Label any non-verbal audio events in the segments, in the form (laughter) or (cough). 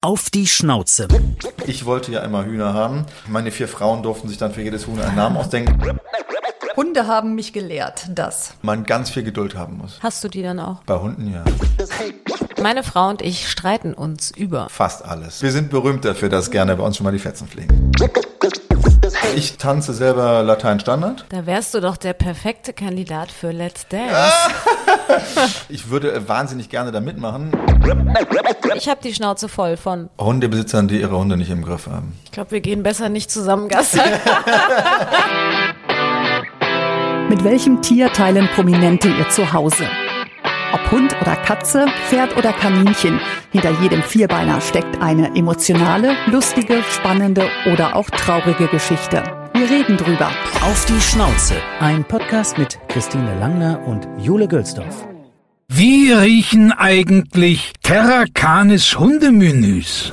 Auf die Schnauze. Ich wollte ja immer Hühner haben. Meine vier Frauen durften sich dann für jedes Huhn einen Namen ausdenken. Hunde haben mich gelehrt, dass Man ganz viel Geduld haben muss. Hast du die dann auch? Bei Hunden ja. Meine Frau und ich streiten uns über. Fast alles. Wir sind berühmt dafür, dass gerne bei uns schon mal die Fetzen fliegen. Ich tanze selber Latein Standard. Da wärst du doch der perfekte Kandidat für Let's Dance. (laughs) Ich würde äh, wahnsinnig gerne da mitmachen. Ich habe die Schnauze voll von. Hundebesitzern, die ihre Hunde nicht im Griff haben. Ich glaube, wir gehen besser nicht zusammen Gassi. (laughs) Mit welchem Tier teilen Prominente ihr Zuhause? Ob Hund oder Katze, Pferd oder Kaninchen, hinter jedem Vierbeiner steckt eine emotionale, lustige, spannende oder auch traurige Geschichte. Wir reden drüber. Auf die Schnauze. Ein Podcast mit Christine Langner und Jule Gölsdorf. Wie riechen eigentlich Terra Canis Hundemenüs?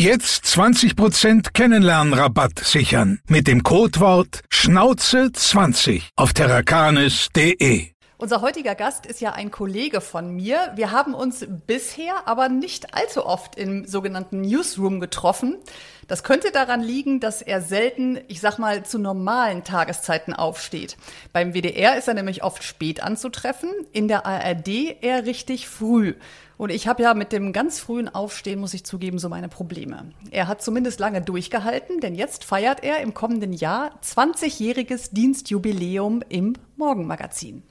Jetzt 20% Kennenlernrabatt sichern mit dem Codewort Schnauze20 auf terracanis.de. Unser heutiger Gast ist ja ein Kollege von mir. Wir haben uns bisher aber nicht allzu oft im sogenannten Newsroom getroffen. Das könnte daran liegen, dass er selten, ich sag mal, zu normalen Tageszeiten aufsteht. Beim WDR ist er nämlich oft spät anzutreffen, in der ARD eher richtig früh. Und ich habe ja mit dem ganz frühen Aufstehen, muss ich zugeben, so meine Probleme. Er hat zumindest lange durchgehalten, denn jetzt feiert er im kommenden Jahr 20-jähriges Dienstjubiläum im Morgenmagazin.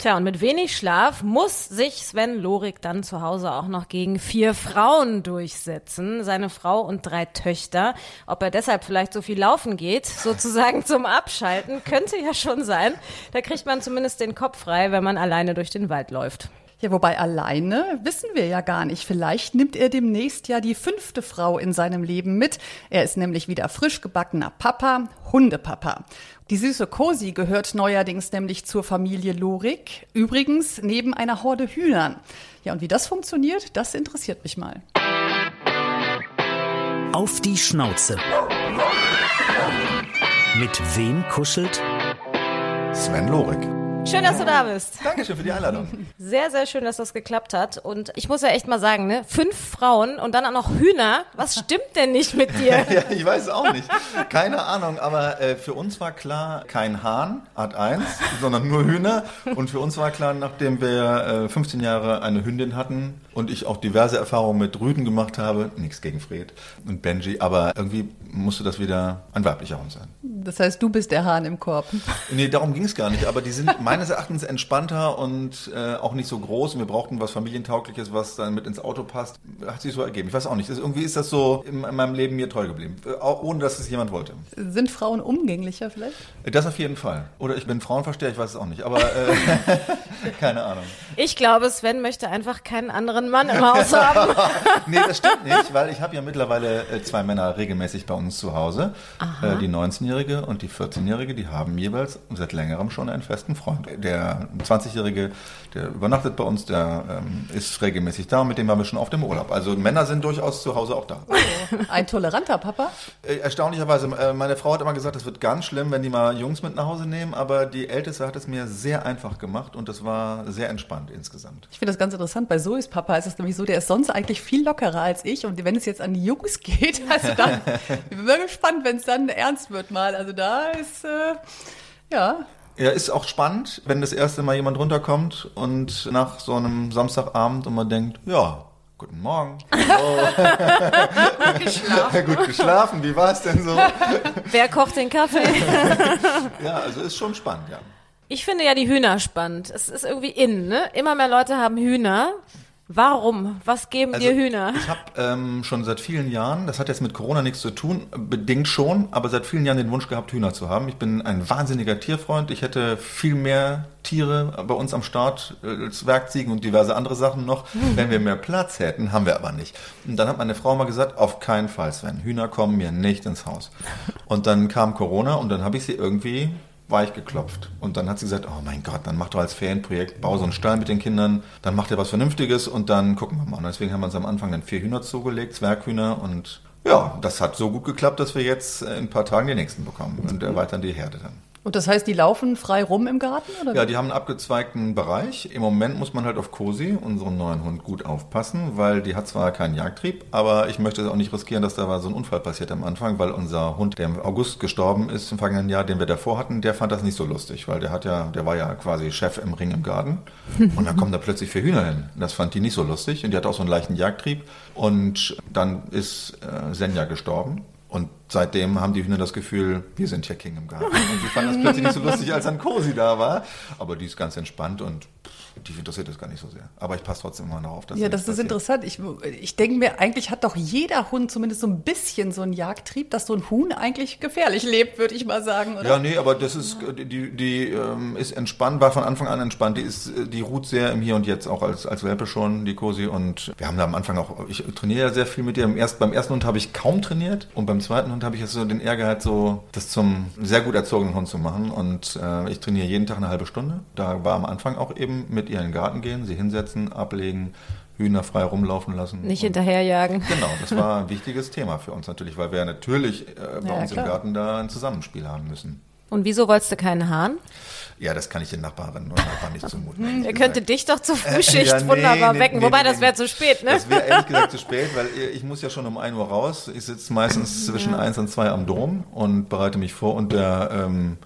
Tja, und mit wenig Schlaf muss sich Sven Lorik dann zu Hause auch noch gegen vier Frauen durchsetzen. Seine Frau und drei Töchter. Ob er deshalb vielleicht so viel laufen geht, sozusagen (laughs) zum Abschalten, könnte ja schon sein. Da kriegt man zumindest den Kopf frei, wenn man alleine durch den Wald läuft. Ja, wobei alleine wissen wir ja gar nicht. Vielleicht nimmt er demnächst ja die fünfte Frau in seinem Leben mit. Er ist nämlich wieder frisch gebackener Papa, Hundepapa. Die süße Cosi gehört neuerdings nämlich zur Familie Lorik. Übrigens neben einer Horde Hühnern. Ja, und wie das funktioniert, das interessiert mich mal. Auf die Schnauze. Mit wem kuschelt? Sven Lorik. Schön, dass du da bist. Dankeschön für die Einladung. Sehr, sehr schön, dass das geklappt hat. Und ich muss ja echt mal sagen, ne, fünf Frauen und dann auch noch Hühner. Was stimmt denn nicht mit dir? (laughs) ja, ich weiß es auch nicht. Keine Ahnung, aber äh, für uns war klar, kein Hahn, Art 1, sondern nur Hühner. Und für uns war klar, nachdem wir äh, 15 Jahre eine Hündin hatten und ich auch diverse Erfahrungen mit Rüden gemacht habe, nichts gegen Fred und Benji, aber irgendwie musste das wieder ein weiblicher Hund sein. Das heißt, du bist der Hahn im Korb. (laughs) Nee, darum ging es gar nicht, aber die sind meines Erachtens entspannter und äh, auch nicht so groß. Und wir brauchten was Familientaugliches, was dann mit ins Auto passt. Hat sich so ergeben. Ich weiß auch nicht. Das, irgendwie ist das so in, in meinem Leben mir treu geblieben. Äh, auch ohne, dass es jemand wollte. Sind Frauen umgänglicher vielleicht? Das auf jeden Fall. Oder ich bin Frauenversteher, ich weiß es auch nicht. Aber äh, (laughs) keine Ahnung. Ich glaube, Sven möchte einfach keinen anderen Mann im Haus haben. (laughs) nee, das stimmt nicht, weil ich habe ja mittlerweile äh, zwei Männer regelmäßig bei uns zu Hause. Äh, die 19-Jährige und die 14-Jährige, die haben jeweils seit längerem schon einen festen Freund. Der 20-Jährige, der übernachtet bei uns, der ähm, ist regelmäßig da und mit dem waren wir schon auf dem Urlaub. Also Männer sind durchaus zu Hause auch da. (laughs) Ein toleranter Papa? Äh, Erstaunlicherweise, meine Frau hat immer gesagt, es wird ganz schlimm, wenn die mal Jungs mit nach Hause nehmen, aber die Älteste hat es mir sehr einfach gemacht und das war sehr entspannt insgesamt. Ich finde das ganz interessant. Bei Zoes Papa ist es nämlich so, der ist sonst eigentlich viel lockerer als ich. Und wenn es jetzt an die Jungs geht, (laughs) also dann ich bin mal gespannt, wenn es dann ernst wird mal. Also da ist, äh, ja, Ja, ist auch spannend, wenn das erste Mal jemand runterkommt und nach so einem Samstagabend und man denkt, ja, guten Morgen. (laughs) Gut geschlafen. (laughs) Gut geschlafen, wie war es denn so? Wer kocht den Kaffee? Ja, also ist schon spannend, ja. Ich finde ja die Hühner spannend. Es ist irgendwie in, ne? Immer mehr Leute haben Hühner. Warum? Was geben Also, dir Hühner? Ich habe ähm, schon seit vielen Jahren, das hat jetzt mit Corona nichts zu tun, bedingt schon, aber seit vielen Jahren den Wunsch gehabt, Hühner zu haben. Ich bin ein wahnsinniger Tierfreund. Ich hätte viel mehr Tiere bei uns am Start, äh, Zwergziegen und diverse andere Sachen noch, wenn wir mehr Platz hätten, haben wir aber nicht. Und dann hat meine Frau mal gesagt, auf keinen Fall, Sven, Hühner kommen mir nicht ins Haus. Und dann kam Corona und dann habe ich sie irgendwie weich geklopft. Und dann hat sie gesagt, oh mein Gott, dann mach doch als Ferienprojekt, bau so einen Stall mit den Kindern, dann macht ihr was Vernünftiges und dann gucken wir mal. Und deswegen haben wir uns am Anfang dann vier Hühner zugelegt, Zwerghühner und ja, das hat so gut geklappt, dass wir jetzt in ein paar Tagen die nächsten bekommen und (laughs) erweitern die Herde dann. Und das heißt, die laufen frei rum im Garten? Oder? Ja, die haben einen abgezweigten Bereich. Im Moment muss man halt auf Cosi, unseren neuen Hund, gut aufpassen, weil die hat zwar keinen Jagdtrieb, aber ich möchte auch nicht riskieren, dass da so ein Unfall passiert am Anfang, weil unser Hund, der im August gestorben ist im vergangenen Jahr, den wir davor hatten, der fand das nicht so lustig, weil der hat ja, der war ja quasi Chef im Ring im Garten. (laughs) Und dann kommen da plötzlich vier Hühner hin. Das fand die nicht so lustig und die hat auch so einen leichten Jagdtrieb. Und dann ist äh, Senja gestorben. Und seitdem haben die Hühner das Gefühl, wir sind hier King im Garten. Und die fanden das plötzlich nicht so lustig, als dann Cosi da war. Aber die ist ganz entspannt und pff, die interessiert das gar nicht so sehr. Aber ich passe trotzdem immer darauf, dass Ja, das ist passiert. interessant. Ich, ich denke mir, eigentlich hat doch jeder Hund zumindest so ein bisschen so einen Jagdtrieb, dass so ein Huhn eigentlich gefährlich lebt, würde ich mal sagen, oder? Ja, nee, aber das ist, die, die ähm, ist entspannt, war von Anfang an entspannt. Die ist, die ruht sehr im Hier und Jetzt, auch als, als Welpe schon, die Cosi. Und wir haben da am Anfang auch, ich trainiere ja sehr viel mit ihr. Erst, beim ersten Hund habe ich kaum trainiert und beim zweiten Hund habe ich jetzt so den Ehrgeiz, so das zum sehr gut erzogenen Hund zu machen. Und äh, ich trainiere jeden Tag eine halbe Stunde. Da war am Anfang auch eben mit ihr in den Garten gehen, sie hinsetzen, ablegen, Hühner frei rumlaufen lassen. Nicht hinterherjagen. Genau, das war ein (laughs) wichtiges Thema für uns natürlich, weil wir ja natürlich äh, bei Ja, uns klar. im Garten da ein Zusammenspiel haben müssen. Und wieso wolltest du keinen Hahn? Ja, das kann ich den Nachbarinnen und Nachbarn nicht zumuten. Er (laughs) könnte dich doch zur Frühschicht ja, nee, wunderbar nee, wecken. nee, Wobei, das wäre zu spät, ne? Das wäre ehrlich gesagt zu (laughs) spät, weil ich muss ja schon um 1 Uhr raus. Ich sitze meistens zwischen 1 und 2 am Dom und bereite mich vor und der ähm,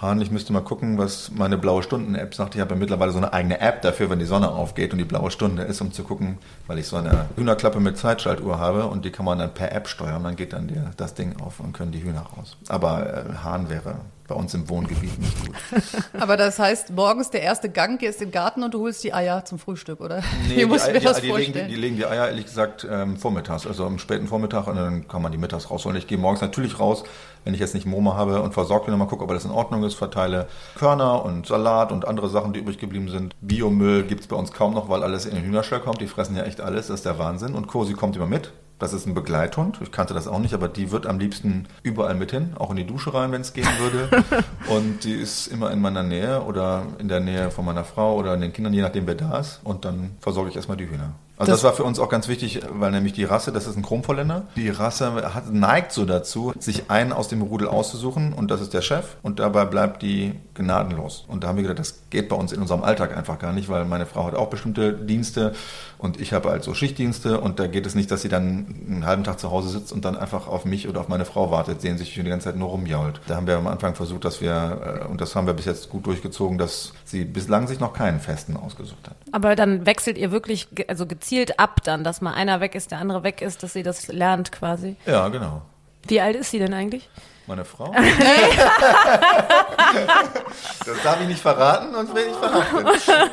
Hahn, ich müsste mal gucken, was meine blaue Stunden-App sagt. Ich habe ja mittlerweile so eine eigene App dafür, wenn die Sonne aufgeht und die blaue Stunde ist, um zu gucken, weil ich so eine Hühnerklappe mit Zeitschaltuhr habe und die kann man dann per App steuern. Dann geht dann der, das Ding auf und können die Hühner raus. Aber äh, Hahn wäre bei uns im Wohngebiet nicht gut. (laughs) Aber das heißt, morgens der erste Gang, gehst in den Garten und du holst die Eier zum Frühstück, oder? Nee, (laughs) Wie muss ich die, mir die, das die, legen, die, vorstellen? die legen die Eier, ehrlich gesagt, ähm, vormittags, also am späten Vormittag und dann kann man die mittags rausholen. Ich gehe morgens natürlich raus, wenn ich jetzt nicht Moma habe und versorge den mal gucke, ob alles in Ordnung ist, verteile Körner und Salat und andere Sachen, die übrig geblieben sind. Biomüll gibt's bei uns kaum noch, weil alles in den Hühnerstall kommt. Die fressen ja echt alles, das ist der Wahnsinn. Und Cosi kommt immer mit. Das ist ein Begleithund. Ich kannte das auch nicht, aber die wird am liebsten überall mit hin, auch in die Dusche rein, wenn es gehen würde. (laughs) Und die ist immer in meiner Nähe oder in der Nähe von meiner Frau oder in den Kindern, je nachdem wer da ist. Und dann versorge ich erstmal die Hühner. Also das, Das- war für uns auch ganz wichtig, weil nämlich die Rasse, das ist ein Chromvolländer. Die Rasse hat, neigt so dazu, sich einen aus dem Rudel auszusuchen und das ist der Chef und dabei bleibt die gnadenlos. Und da haben wir gedacht, das geht bei uns in unserem Alltag einfach gar nicht, weil meine Frau hat auch bestimmte Dienste und ich habe halt so Schichtdienste und da geht es nicht, dass sie dann einen halben Tag zu Hause sitzt und dann einfach auf mich oder auf meine Frau wartet, sehen sich die ganze Zeit nur rumjault. Da haben wir am Anfang versucht, dass wir, äh, und das haben wir bis jetzt gut durchgezogen, dass sie bislang sich noch keinen Festen ausgesucht hat. Aber dann wechselt ihr wirklich, also gezielt ab dann, dass mal einer weg ist, der andere weg ist, dass sie das lernt quasi. Ja, genau. Wie alt ist sie denn eigentlich? Meine Frau? (laughs) das darf ich nicht verraten, sonst werde ich verhaftet.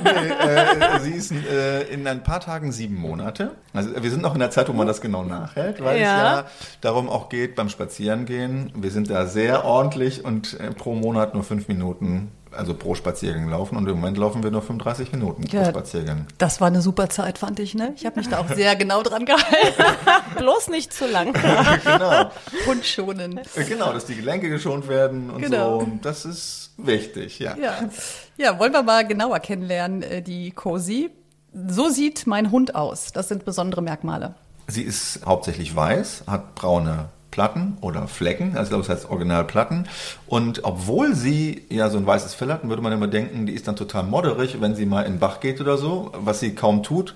Nee, äh, sie ist äh, in ein paar Tagen sieben Monate. Also wir sind noch in der Zeit, wo man das genau nachhält, weil Ja. es ja darum auch geht beim Spazierengehen. Wir sind da sehr ordentlich und äh, pro Monat nur fünf Minuten, also pro Spaziergang laufen. Und im Moment laufen wir nur 35 Minuten pro Ja. Spaziergang. Das war eine super Zeit, fand ich, ne? Ich habe mich da auch sehr genau dran gehalten. (laughs) Bloß nicht zu lang. (laughs) genau. Hund schonen. Äh, Genau, dass die Gelenke geschont werden und Genau. so. Das ist wichtig, ja. Ja. ja, wollen wir mal genauer kennenlernen, äh, die Cosi. So sieht mein Hund aus. Das sind besondere Merkmale. Sie ist hauptsächlich weiß, hat braune Platten oder Flecken, also das heißt Originalplatten. Und obwohl sie ja so ein weißes Fell hat, würde man immer denken, die ist dann total modderig, wenn sie mal in den Bach geht oder so, was sie kaum tut,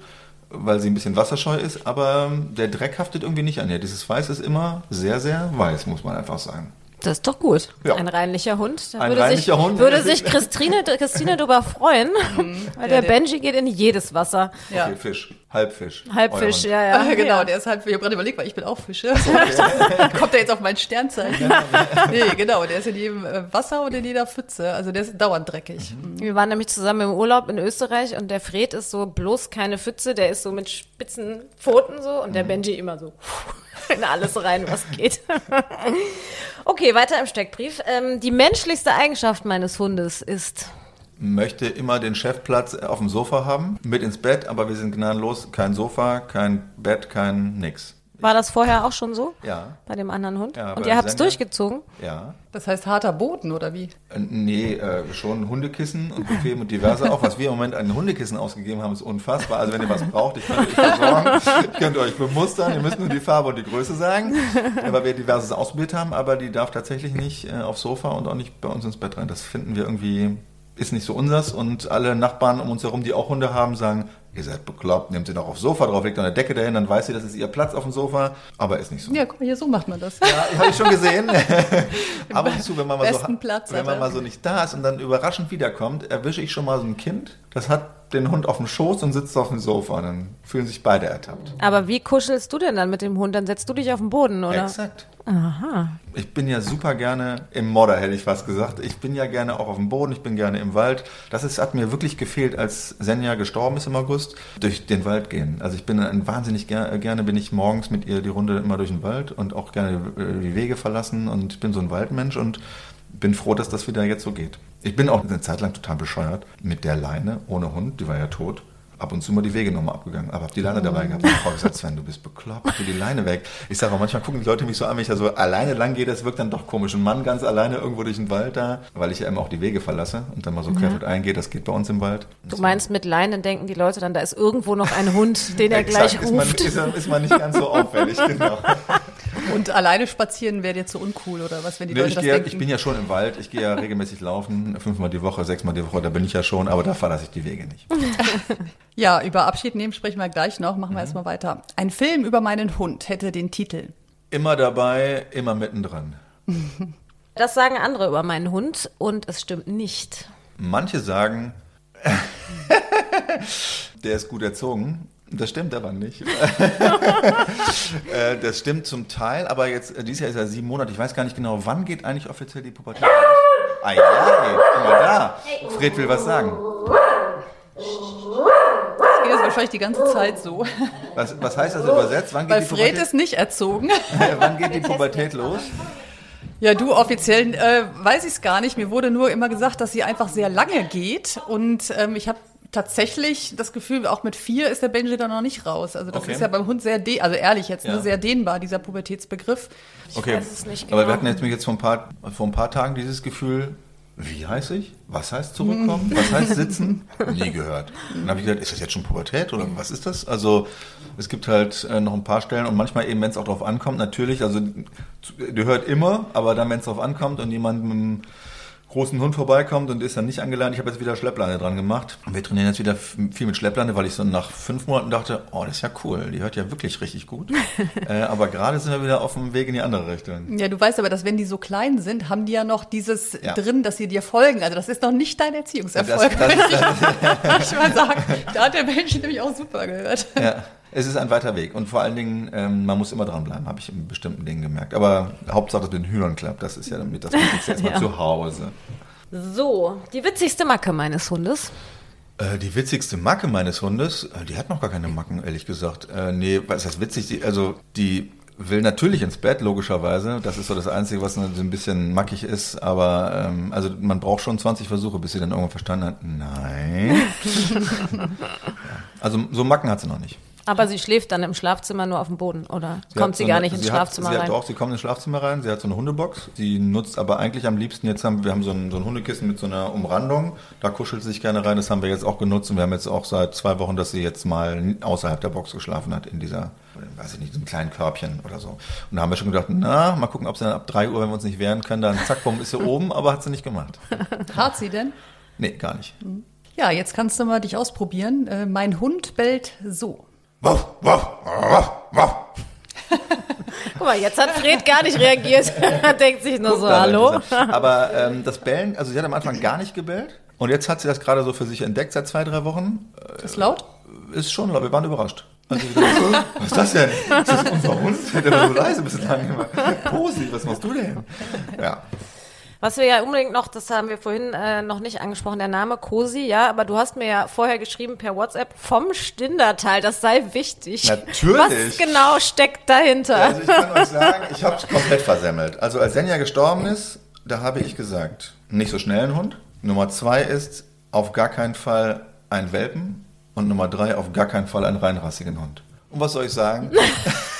weil sie ein bisschen wasserscheu ist. Aber der Dreck haftet irgendwie nicht an ihr. Dieses Weiß ist immer sehr, sehr weiß, muss man einfach sagen. Das ist doch gut. Ja. Ein reinlicher Hund. Da Ein würde reinlicher sich, Hund. Würde sich Christine, Christine darüber freuen, (laughs) weil Mhm. Ja, der der- Benji geht in jedes Wasser. Ja. Okay, Fisch. Halbfisch. Halbfisch, ja, ja. Ah, genau, ja. der ist halt, ich habe gerade überlegt, weil ich bin auch Fische. (laughs) (laughs) Kommt er jetzt auf mein Sternzeichen? nee, genau, der ist in jedem äh, Wasser und in jeder Pfütze. Also der ist dauernd dreckig. Wir waren nämlich zusammen im Urlaub in Österreich und der Fred ist so bloß keine Pfütze, der ist so mit spitzen Pfoten so und der Mhm. Benji immer so (laughs) in alles rein, was geht. (laughs) okay, weiter im Steckbrief. Ähm, die menschlichste Eigenschaft meines Hundes ist. möchte immer den Chefplatz auf dem Sofa haben, mit ins Bett, aber wir sind gnadenlos, kein Sofa, kein Bett, kein nix. War das vorher auch schon so? Ja, Bei dem anderen Hund? Ja, und ihr habt es durchgezogen? ja. Das heißt harter Boden, oder wie? Äh, Nee, äh, schon Hundekissen und bequem und diverse auch. Was wir im Moment an Hundekissen ausgegeben haben, ist unfassbar. Also wenn ihr was braucht, ich könnte euch versorgen. Ich könnte euch bemustern. Ihr müsst nur die Farbe und die Größe sagen. Weil wir diverses ausprobiert haben, aber die darf tatsächlich nicht äh, aufs Sofa und auch nicht bei uns ins Bett rein. Das finden wir irgendwie, ist nicht so unsers. Und alle Nachbarn um uns herum, die auch Hunde haben, sagen, ihr seid bekloppt, nehmt sie doch aufs Sofa drauf, legt noch eine Decke dahin, dann weiß sie, das ist ihr Platz auf dem Sofa. Aber ist nicht so. Ja, guck mal, hier so macht man das. Ja, habe ich schon gesehen. (laughs) (laughs) Ab und zu, wenn man mal so, Platz wenn man mal so nicht da ist und dann überraschend wiederkommt, erwische ich schon mal so ein Kind, das hat den Hund auf dem Schoß und sitzt auf dem Sofa. Und dann fühlen sich beide ertappt. Aber wie kuschelst du denn dann mit dem Hund? Dann setzt du dich auf den Boden, oder? Exakt. Aha. Ich bin ja super gerne im Modder, hätte ich fast gesagt. Ich bin ja gerne auch auf dem Boden, ich bin gerne im Wald. Das ist, hat mir wirklich gefehlt, als Senja gestorben ist im August, durch den Wald gehen. Also ich bin ein wahnsinnig ger gerne, bin ich morgens mit ihr die Runde immer durch den Wald und auch gerne äh, die Wege verlassen und ich bin so ein Waldmensch und bin froh, dass das wieder jetzt so geht. Ich bin auch eine Zeit lang total bescheuert mit der Leine ohne Hund, die war ja tot. Ab und zu mal die Wege nochmal abgegangen, aber hab die Leine dabei gehabt. Meine Frau gesagt, Sven, du bist bekloppt, tu die Leine weg. Ich sage auch, manchmal gucken die Leute mich so an, wenn ich da so alleine lang gehe, das wirkt dann doch komisch. Ein Mann ganz alleine irgendwo durch den Wald da, weil ich ja immer auch die Wege verlasse und dann mal so querfeld eingehe, das geht bei uns im Wald. Du meinst, mit Leinen denken die Leute dann, da ist irgendwo noch ein Hund, den er (laughs) gleich Exakt, ist man, ruft. ist, ist man nicht ganz so auffällig, (laughs) genau. Und alleine spazieren wäre dir zu uncool, oder was, wenn die Nee, Leute ich, das gehe, denken? ich bin ja schon im Wald, ich gehe ja regelmäßig laufen, fünfmal die Woche, sechsmal die Woche, da bin ich ja schon, aber da verlasse ich die Wege nicht. (laughs) Ja, über Abschied nehmen sprechen wir gleich noch. Mhm. Machen wir erstmal weiter. Ein Film über meinen Hund hätte den Titel. Immer dabei, immer mittendrin. (laughs) Das sagen andere über meinen Hund und es stimmt nicht. Manche sagen, (laughs) der ist gut erzogen. Das stimmt aber nicht. (laughs) Äh, das stimmt zum Teil, aber jetzt, äh, dieses Jahr ist er sieben Monate. Ich weiß gar nicht genau, wann geht eigentlich offiziell die Pubertät los? Ah ja, guck mal da. Fred will was sagen. Das geht jetzt wahrscheinlich die ganze Zeit so. Was, was heißt das übersetzt? Wann geht, Weil die Fred Pubertät, ist nicht erzogen. (laughs) wann geht die Pubertät los? Ja, du offiziell äh, weiß ich es gar nicht. Mir wurde nur immer gesagt, dass sie einfach sehr lange geht. Und ähm, ich habe tatsächlich das Gefühl, auch mit vier ist der Benji da noch nicht raus. Also das Okay. ist ja beim Hund sehr, de also ehrlich jetzt, Ja. ne, sehr dehnbar, dieser Pubertätsbegriff. Okay, weiß es nicht aber genau. wir hatten jetzt mich jetzt vor ein, paar, vor ein paar Tagen dieses Gefühl, wie heiß ich? Was heißt zurückkommen? (laughs) Was heißt sitzen? Nie gehört. Dann habe ich gedacht, ist das jetzt schon Pubertät oder was ist das? Also es gibt halt äh, noch ein paar Stellen und manchmal eben, wenn es auch drauf ankommt, natürlich, also du hört immer, aber dann, wenn es drauf ankommt und jemand mit einem großen Hund vorbeikommt und ist dann nicht angeladen, ich habe jetzt wieder Schleppleine dran gemacht. Und wir trainieren jetzt wieder viel mit Schleppleine, weil ich so nach fünf Monaten dachte, oh, das ist ja cool, die hört ja wirklich richtig gut. (laughs) äh, aber gerade sind wir wieder auf dem Weg in die andere Richtung. Ja, du weißt aber, dass wenn die so klein sind, haben die ja noch dieses Ja. drin, dass sie dir folgen. Also das ist noch nicht dein Erziehungserfolg. Das- das- würde ich mal sagen. Da hat der Benji nämlich auch super gehört. Ja, es ist ein weiter Weg und vor allen Dingen, ähm, man muss immer dranbleiben, habe ich in bestimmten Dingen gemerkt. Aber Hauptsache mit den Hühnern klappt, das ist ja damit das Wichtigste erstmal (laughs) Ja. zu Hause. So, die witzigste Macke meines Hundes. Äh, die witzigste Macke meines Hundes, äh, die hat noch gar keine Macken, ehrlich gesagt. Äh, nee, was heißt witzig? Die, also die will natürlich ins Bett, logischerweise. Das ist so das Einzige, was so ein bisschen mackig ist. Aber ähm, also man braucht schon 20 Versuche, bis sie dann irgendwann verstanden hat, nein. (laughs) Also so Macken hat sie noch nicht. Aber sie schläft dann im Schlafzimmer nur auf dem Boden, oder Sie kommt hat sie so gar eine- nicht ins sie Schlafzimmer hat, sie rein? Hat, doch, sie kommt ins Schlafzimmer rein. Sie hat so eine Hundebox. Sie nutzt aber eigentlich am liebsten, jetzt haben wir haben so ein, so ein Hundekissen mit so einer Umrandung. Da kuschelt sie sich gerne rein. Das haben wir jetzt auch genutzt. Und wir haben jetzt auch seit zwei Wochen, dass sie jetzt mal außerhalb der Box geschlafen hat, in dieser, weiß ich nicht, so einem kleinen Körbchen oder so. Und da haben wir schon gedacht, na, mal gucken, ob sie dann ab drei Uhr, wenn wir uns nicht wehren können, dann zack, bumm, ist sie oben, aber hat sie nicht gemacht. (laughs) Hart sie denn? Nee, gar nicht. Ja, jetzt kannst du mal dich ausprobieren. Äh, mein Hund bellt so. Wuff, wuff, wuff, wuff. Guck mal, jetzt hat Fred gar nicht reagiert. er denkt sich nur so, hallo. Aber ähm, das Bellen, also sie hat am Anfang gar nicht gebellt. Und jetzt hat sie das gerade so für sich entdeckt seit zwei, drei Wochen. Ist laut? Ist schon laut, wir waren überrascht. Also dachte, was ist das denn? Ist das unser Hund? Der war so leise bislang immer. Posi, was machst du denn? Ja. Was wir ja unbedingt noch, das haben wir vorhin äh, noch nicht angesprochen, der Name Cosi, ja, aber du hast mir ja vorher geschrieben per WhatsApp vom Stindertal, das sei wichtig. Natürlich. Was genau steckt dahinter? Also ich kann euch sagen, ich habe es komplett versemmelt. Also als Senja gestorben ist, da habe ich gesagt, nicht so schnell ein Hund. Nummer zwei ist auf gar keinen Fall ein Welpen. Und Nummer drei, auf gar keinen Fall einen reinrassigen Hund. Und was soll ich sagen? (laughs)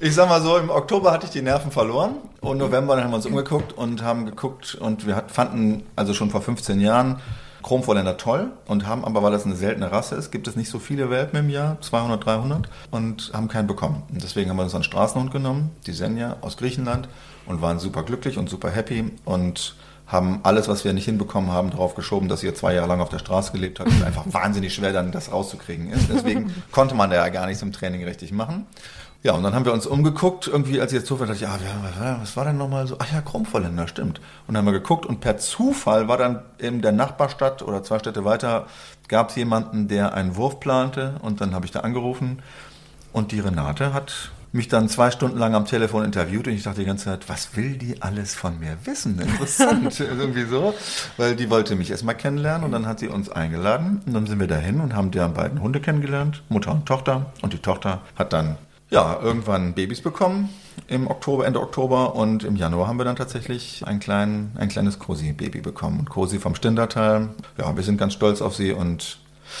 ich sag mal so, im Oktober hatte ich die Nerven verloren und November dann haben wir uns umgeguckt und haben geguckt und wir fanden also schon vor 15 Jahren Chromvorländer toll und haben aber, weil das eine seltene Rasse ist, gibt es nicht so viele Welpen im Jahr, 200, 300 und haben keinen bekommen. Und deswegen haben wir uns einen Straßenhund genommen, die Senja aus Griechenland und waren super glücklich und super happy und haben alles, was wir nicht hinbekommen haben, darauf geschoben, dass ihr zwei Jahre lang auf der Straße gelebt habt. Und einfach wahnsinnig schwer dann das rauszukriegen ist. Deswegen (laughs) konnte man da ja gar nichts im Training richtig machen. Ja, und dann haben wir uns umgeguckt, irgendwie, als ich jetzt zufällig dachte, ja, ja, was war denn nochmal so? Ach ja, Krummvolländer, stimmt. Und dann haben wir geguckt und per Zufall war dann in der Nachbarstadt oder zwei Städte weiter, gab es jemanden, der einen Wurf plante und dann habe ich da angerufen und die Renate hat mich dann zwei Stunden lang am Telefon interviewt und ich dachte die ganze Zeit, was will die alles von mir wissen? Interessant, (laughs) irgendwie so. Weil die wollte mich erstmal kennenlernen und dann hat sie uns eingeladen und dann sind wir dahin und haben deren beiden Hunde kennengelernt, Mutter und Tochter. Und die Tochter hat dann ja, irgendwann Babys bekommen im Oktober, Ende Oktober und im Januar haben wir dann tatsächlich ein, klein, ein kleines Cosi-Baby bekommen. Cosi vom Stindertal, ja, wir sind ganz stolz auf sie und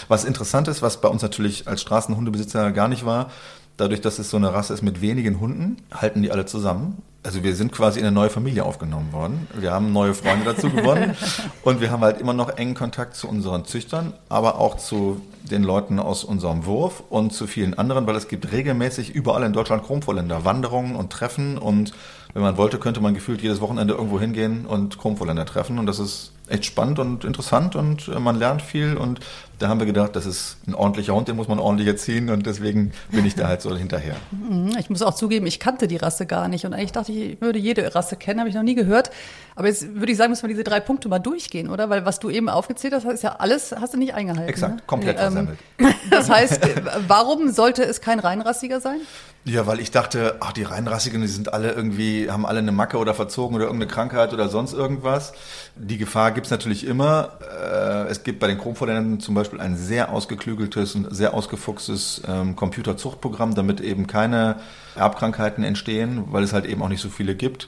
was interessant ist, was bei uns natürlich als Straßenhundebesitzer gar nicht war, dadurch, dass es so eine Rasse ist mit wenigen Hunden, halten die alle zusammen. Also wir sind quasi in eine neue Familie aufgenommen worden. Wir haben neue Freunde dazu gewonnen. (laughs) Und wir haben halt immer noch engen Kontakt zu unseren Züchtern, aber auch zu den Leuten aus unserem Wurf und zu vielen anderen, weil es gibt regelmäßig überall in Deutschland Chromvorländer Wanderungen und Treffen. Und wenn man wollte, könnte man gefühlt jedes Wochenende irgendwo hingehen und Chromvorländer treffen. Und das ist echt spannend und interessant und äh, man lernt viel. Und da haben wir gedacht, das ist ein ordentlicher Hund, den muss man ordentlich erziehen und deswegen bin ich da halt so hinterher. Mhm, ich muss auch zugeben, ich kannte die Rasse gar nicht und eigentlich dachte ich, ich würde jede Rasse kennen, habe ich noch nie gehört. Aber jetzt würde ich sagen, müssen wir diese drei Punkte mal durchgehen, oder? Weil was du eben aufgezählt hast, ist ja alles, hast du nicht eingehalten. Exakt, ne? komplett ähm, versammelt. (laughs) Das heißt, warum sollte es kein reinrassiger sein? Ja, weil ich dachte, ach, die Reinrassigen, die sind alle irgendwie, haben alle eine Macke oder verzogen oder irgendeine Krankheit oder sonst irgendwas. Die Gefahr gibt's natürlich immer. Äh, es gibt bei den Chromvorländern zum Beispiel ein sehr ausgeklügeltes und sehr ausgefuchstes ähm, Computerzuchtprogramm, damit eben keine Erbkrankheiten entstehen, weil es halt eben auch nicht so viele gibt.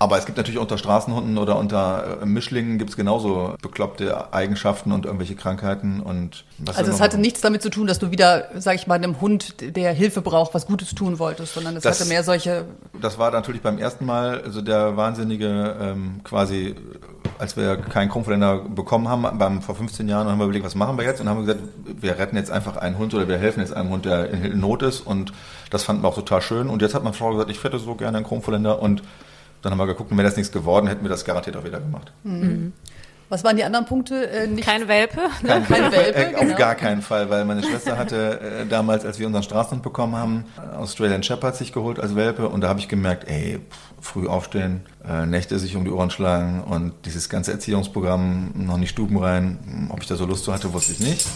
Aber es gibt natürlich unter Straßenhunden oder unter äh, Mischlingen gibt es genauso bekloppte Eigenschaften und irgendwelche Krankheiten. Und was also es hatte nichts damit zu tun, dass du wieder, sag ich mal, einem Hund, der Hilfe braucht, was Gutes tun wolltest, sondern es Das- hatte mehr solche. Das war natürlich beim ersten Mal, also der wahnsinnige ähm, quasi, als wir keinen Krummverländer bekommen haben, beim, vor 15 Jahren, haben wir überlegt, was machen wir jetzt? Und haben wir gesagt, wir retten jetzt einfach einen Hund oder wir helfen jetzt einem Hund, der in Not ist. Und das fanden wir auch total schön. Und jetzt hat meine Frau gesagt, ich hätte so gerne einen Krummverländer. Und dann haben wir geguckt, wäre das nichts geworden, hätten wir das garantiert auch wieder gemacht. Was waren die anderen Punkte? Äh, nicht Kein Welpe. kein, kein Welpe, Äh, Auf genau. gar keinen Fall, weil meine Schwester hatte äh, damals, als wir unseren Straßenhund bekommen haben, Australian Shepherd sich geholt als Welpe und da habe ich gemerkt, ey, pff, früh aufstehen, äh, Nächte sich um die Ohren schlagen und dieses ganze Erziehungsprogramm noch nicht Stuben rein, ob ich da so Lust zu hatte, wusste ich nicht.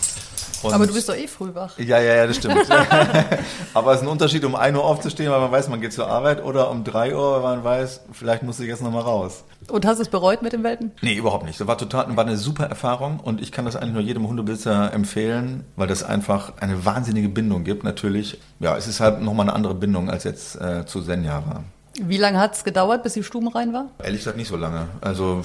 Und Aber du bist doch eh früh wach. ja, ja, ja, das stimmt. (laughs) Aber es ist ein Unterschied, um 1 Uhr aufzustehen, weil man weiß, man geht zur Arbeit, oder um 3 Uhr, weil man weiß, vielleicht muss ich jetzt nochmal raus. Und hast du es bereut mit dem Welpen? Nee, überhaupt nicht. Das war total, war eine super Erfahrung und ich kann das eigentlich nur jedem Hundebesitzer empfehlen, weil das einfach eine wahnsinnige Bindung gibt, natürlich. Ja, es ist halt nochmal eine andere Bindung, als jetzt äh, zu Senja war. Wie lange hat es gedauert, bis die stubenrein war? Ehrlich gesagt nicht so lange. Also,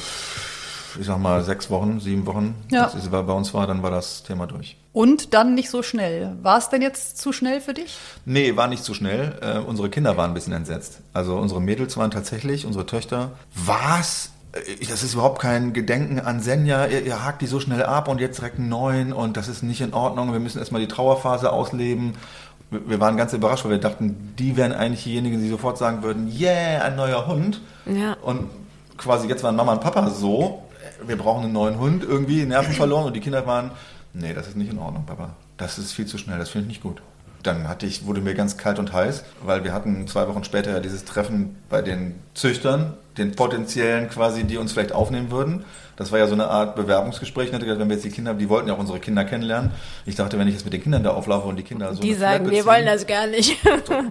ich sag mal, sechs Wochen, sieben Wochen. Ja. Als es bei uns war, dann war das Thema durch. Und dann nicht so schnell. War es denn jetzt zu schnell für dich? Nee, war nicht zu schnell. Äh, unsere Kinder waren ein bisschen entsetzt. Also unsere Mädels waren tatsächlich, unsere Töchter, was? Äh, Das ist überhaupt kein Gedenken an Senja. Ihr, ihr hakt die so schnell ab und jetzt direkt einen neuen und das ist nicht in Ordnung. Wir müssen erstmal die Trauerphase ausleben. Wir wir waren ganz überrascht, weil wir dachten, die wären eigentlich diejenigen, die sofort sagen würden, yeah, ein neuer Hund. Ja. Und quasi jetzt waren Mama und Papa so, wir brauchen einen neuen Hund, irgendwie Nerven verloren und die Kinder waren, nee, das ist nicht in Ordnung, Papa. Das ist viel zu schnell, das finde ich nicht gut. dann hatte ich, wurde mir ganz kalt und heiß, weil wir hatten zwei Wochen später ja dieses Treffen bei den Züchtern, den potenziellen quasi, die uns vielleicht aufnehmen würden. Das war ja so eine Art Bewerbungsgespräch. Ich hatte wenn wir jetzt die Kinder, die wollten ja auch unsere Kinder kennenlernen. Ich dachte, wenn ich jetzt mit den Kindern da auflaufe und die Kinder so Die sagen, Flappe wir ziehen, wollen das gar nicht.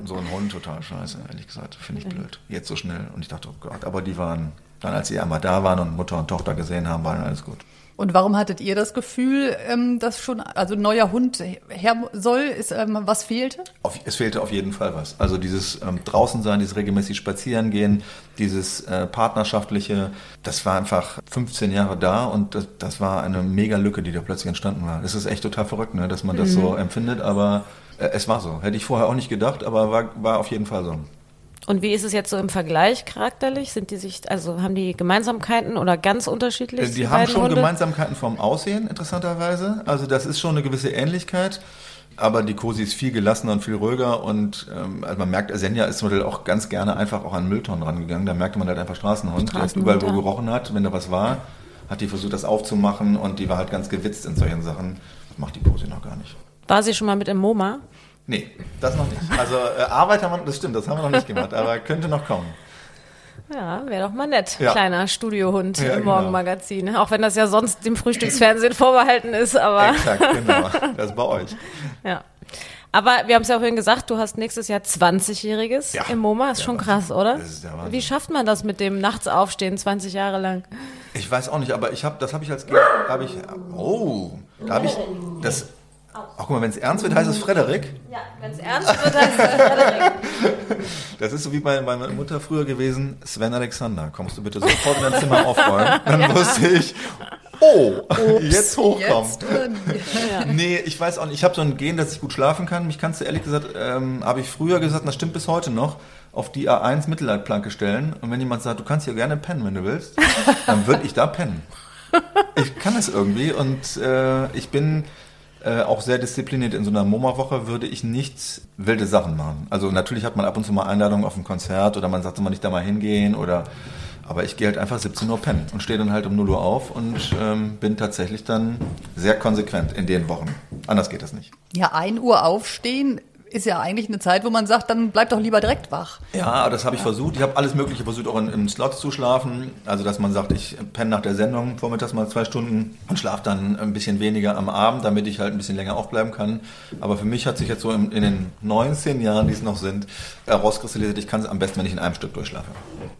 so ein Hund total scheiße, ehrlich gesagt. Finde ich blöd. Jetzt so schnell. Und ich dachte, oh Gott, aber die waren, dann als sie einmal da waren und Mutter und Tochter gesehen haben, war dann alles gut. Und warum hattet ihr das Gefühl, ähm, dass schon also ein neuer Hund her soll? Ist ähm, was fehlte? Es fehlte auf jeden Fall was. Also dieses ähm, draußen sein, dieses regelmäßig spazieren gehen, dieses äh, partnerschaftliche, das war einfach 15 Jahre da und das, das war eine mega Lücke, die da plötzlich entstanden war. Das ist echt total verrückt, ne, dass man das so empfindet, aber äh, es war so. Hätte ich vorher auch nicht gedacht, aber war, war auf jeden Fall so. Und wie ist es jetzt so im Vergleich charakterlich? Sind die sich, also haben die Gemeinsamkeiten oder ganz unterschiedlich? Äh, Die haben beiden schon Hunde? Gemeinsamkeiten vom Aussehen, interessanterweise. Also das ist schon eine gewisse Ähnlichkeit. Aber die Cosi ist viel gelassener und viel ruhiger und ähm, also man merkt, Senja ist zum Beispiel auch ganz gerne einfach auch an Mülltonnen rangegangen. Da merkte man halt einfach Straßenhund, der Straßenhund, überall wo ja. gerochen hat, wenn da was war, hat die versucht, das aufzumachen und die war halt ganz gewitzt in solchen Sachen. Das macht die Cosi noch gar nicht. War sie schon mal mit im MoMA? Nee, das noch nicht. Also äh, Arbeitermann, das stimmt, das haben wir noch nicht gemacht, aber könnte noch kommen. Ja, wäre doch mal nett. Ja. Kleiner Studiohund Ja, im genau. Morgenmagazin. Auch wenn das ja sonst dem Frühstücksfernsehen vorbehalten ist, aber Exakt, genau. Das ist bei euch. (laughs) ja. Aber wir haben es ja vorhin gesagt, du hast nächstes Jahr 20-Jähriges Ja. im MoMA. Ist schon krass, oder? Das ist der Wahnsinn. Wie schafft man das mit dem Nachts aufstehen 20 Jahre lang? Ich weiß auch nicht, aber ich habe, das habe ich als habe ich, oh, da habe ich, das, ach guck mal, wenn es ernst wird, heißt es Frederik. Ja, wenn es ernst wird, heißt es Frederik. (laughs) Das ist so wie bei meiner Mutter früher gewesen, Sven Alexander, kommst du bitte sofort in dein Zimmer aufräumen? (laughs) Dann wusste ich, oh, jetzt hochkommen. Jetzt nie? Nee, ich weiß auch nicht. Ich habe so ein Gen, dass ich gut schlafen kann. Mich kannst du ehrlich gesagt, ähm, habe ich früher gesagt, und das stimmt bis heute noch, auf die A1 Mittelleitplanke stellen. Und wenn jemand sagt, du kannst hier gerne pennen, wenn du willst, dann würde ich da pennen. (laughs) Ich kann es irgendwie und äh, ich bin äh, auch sehr diszipliniert. In so einer MoMA-Woche würde ich nicht wilde Sachen machen. Also natürlich hat man ab und zu mal Einladungen auf ein Konzert oder man sagt, soll man nicht da mal hingehen oder aber ich gehe halt einfach 17 Uhr pennen und stehe dann halt um 0 Uhr auf und ähm, bin tatsächlich dann sehr konsequent in den Wochen. Anders geht das nicht. Ja, 1 Uhr aufstehen ist ja eigentlich eine Zeit, wo man sagt, dann bleib doch lieber direkt wach. Ja, das habe ich versucht. Ich habe alles Mögliche versucht, auch in, im Slot zu schlafen. Also, dass man sagt, ich penne nach der Sendung vormittags mal zwei Stunden und schlafe dann ein bisschen weniger am Abend, damit ich halt ein bisschen länger aufbleiben kann. Aber für mich hat sich jetzt so in, in den 19 Jahren, die es noch sind, herauskristallisiert, ich kann es am besten, wenn ich in einem Stück durchschlafe.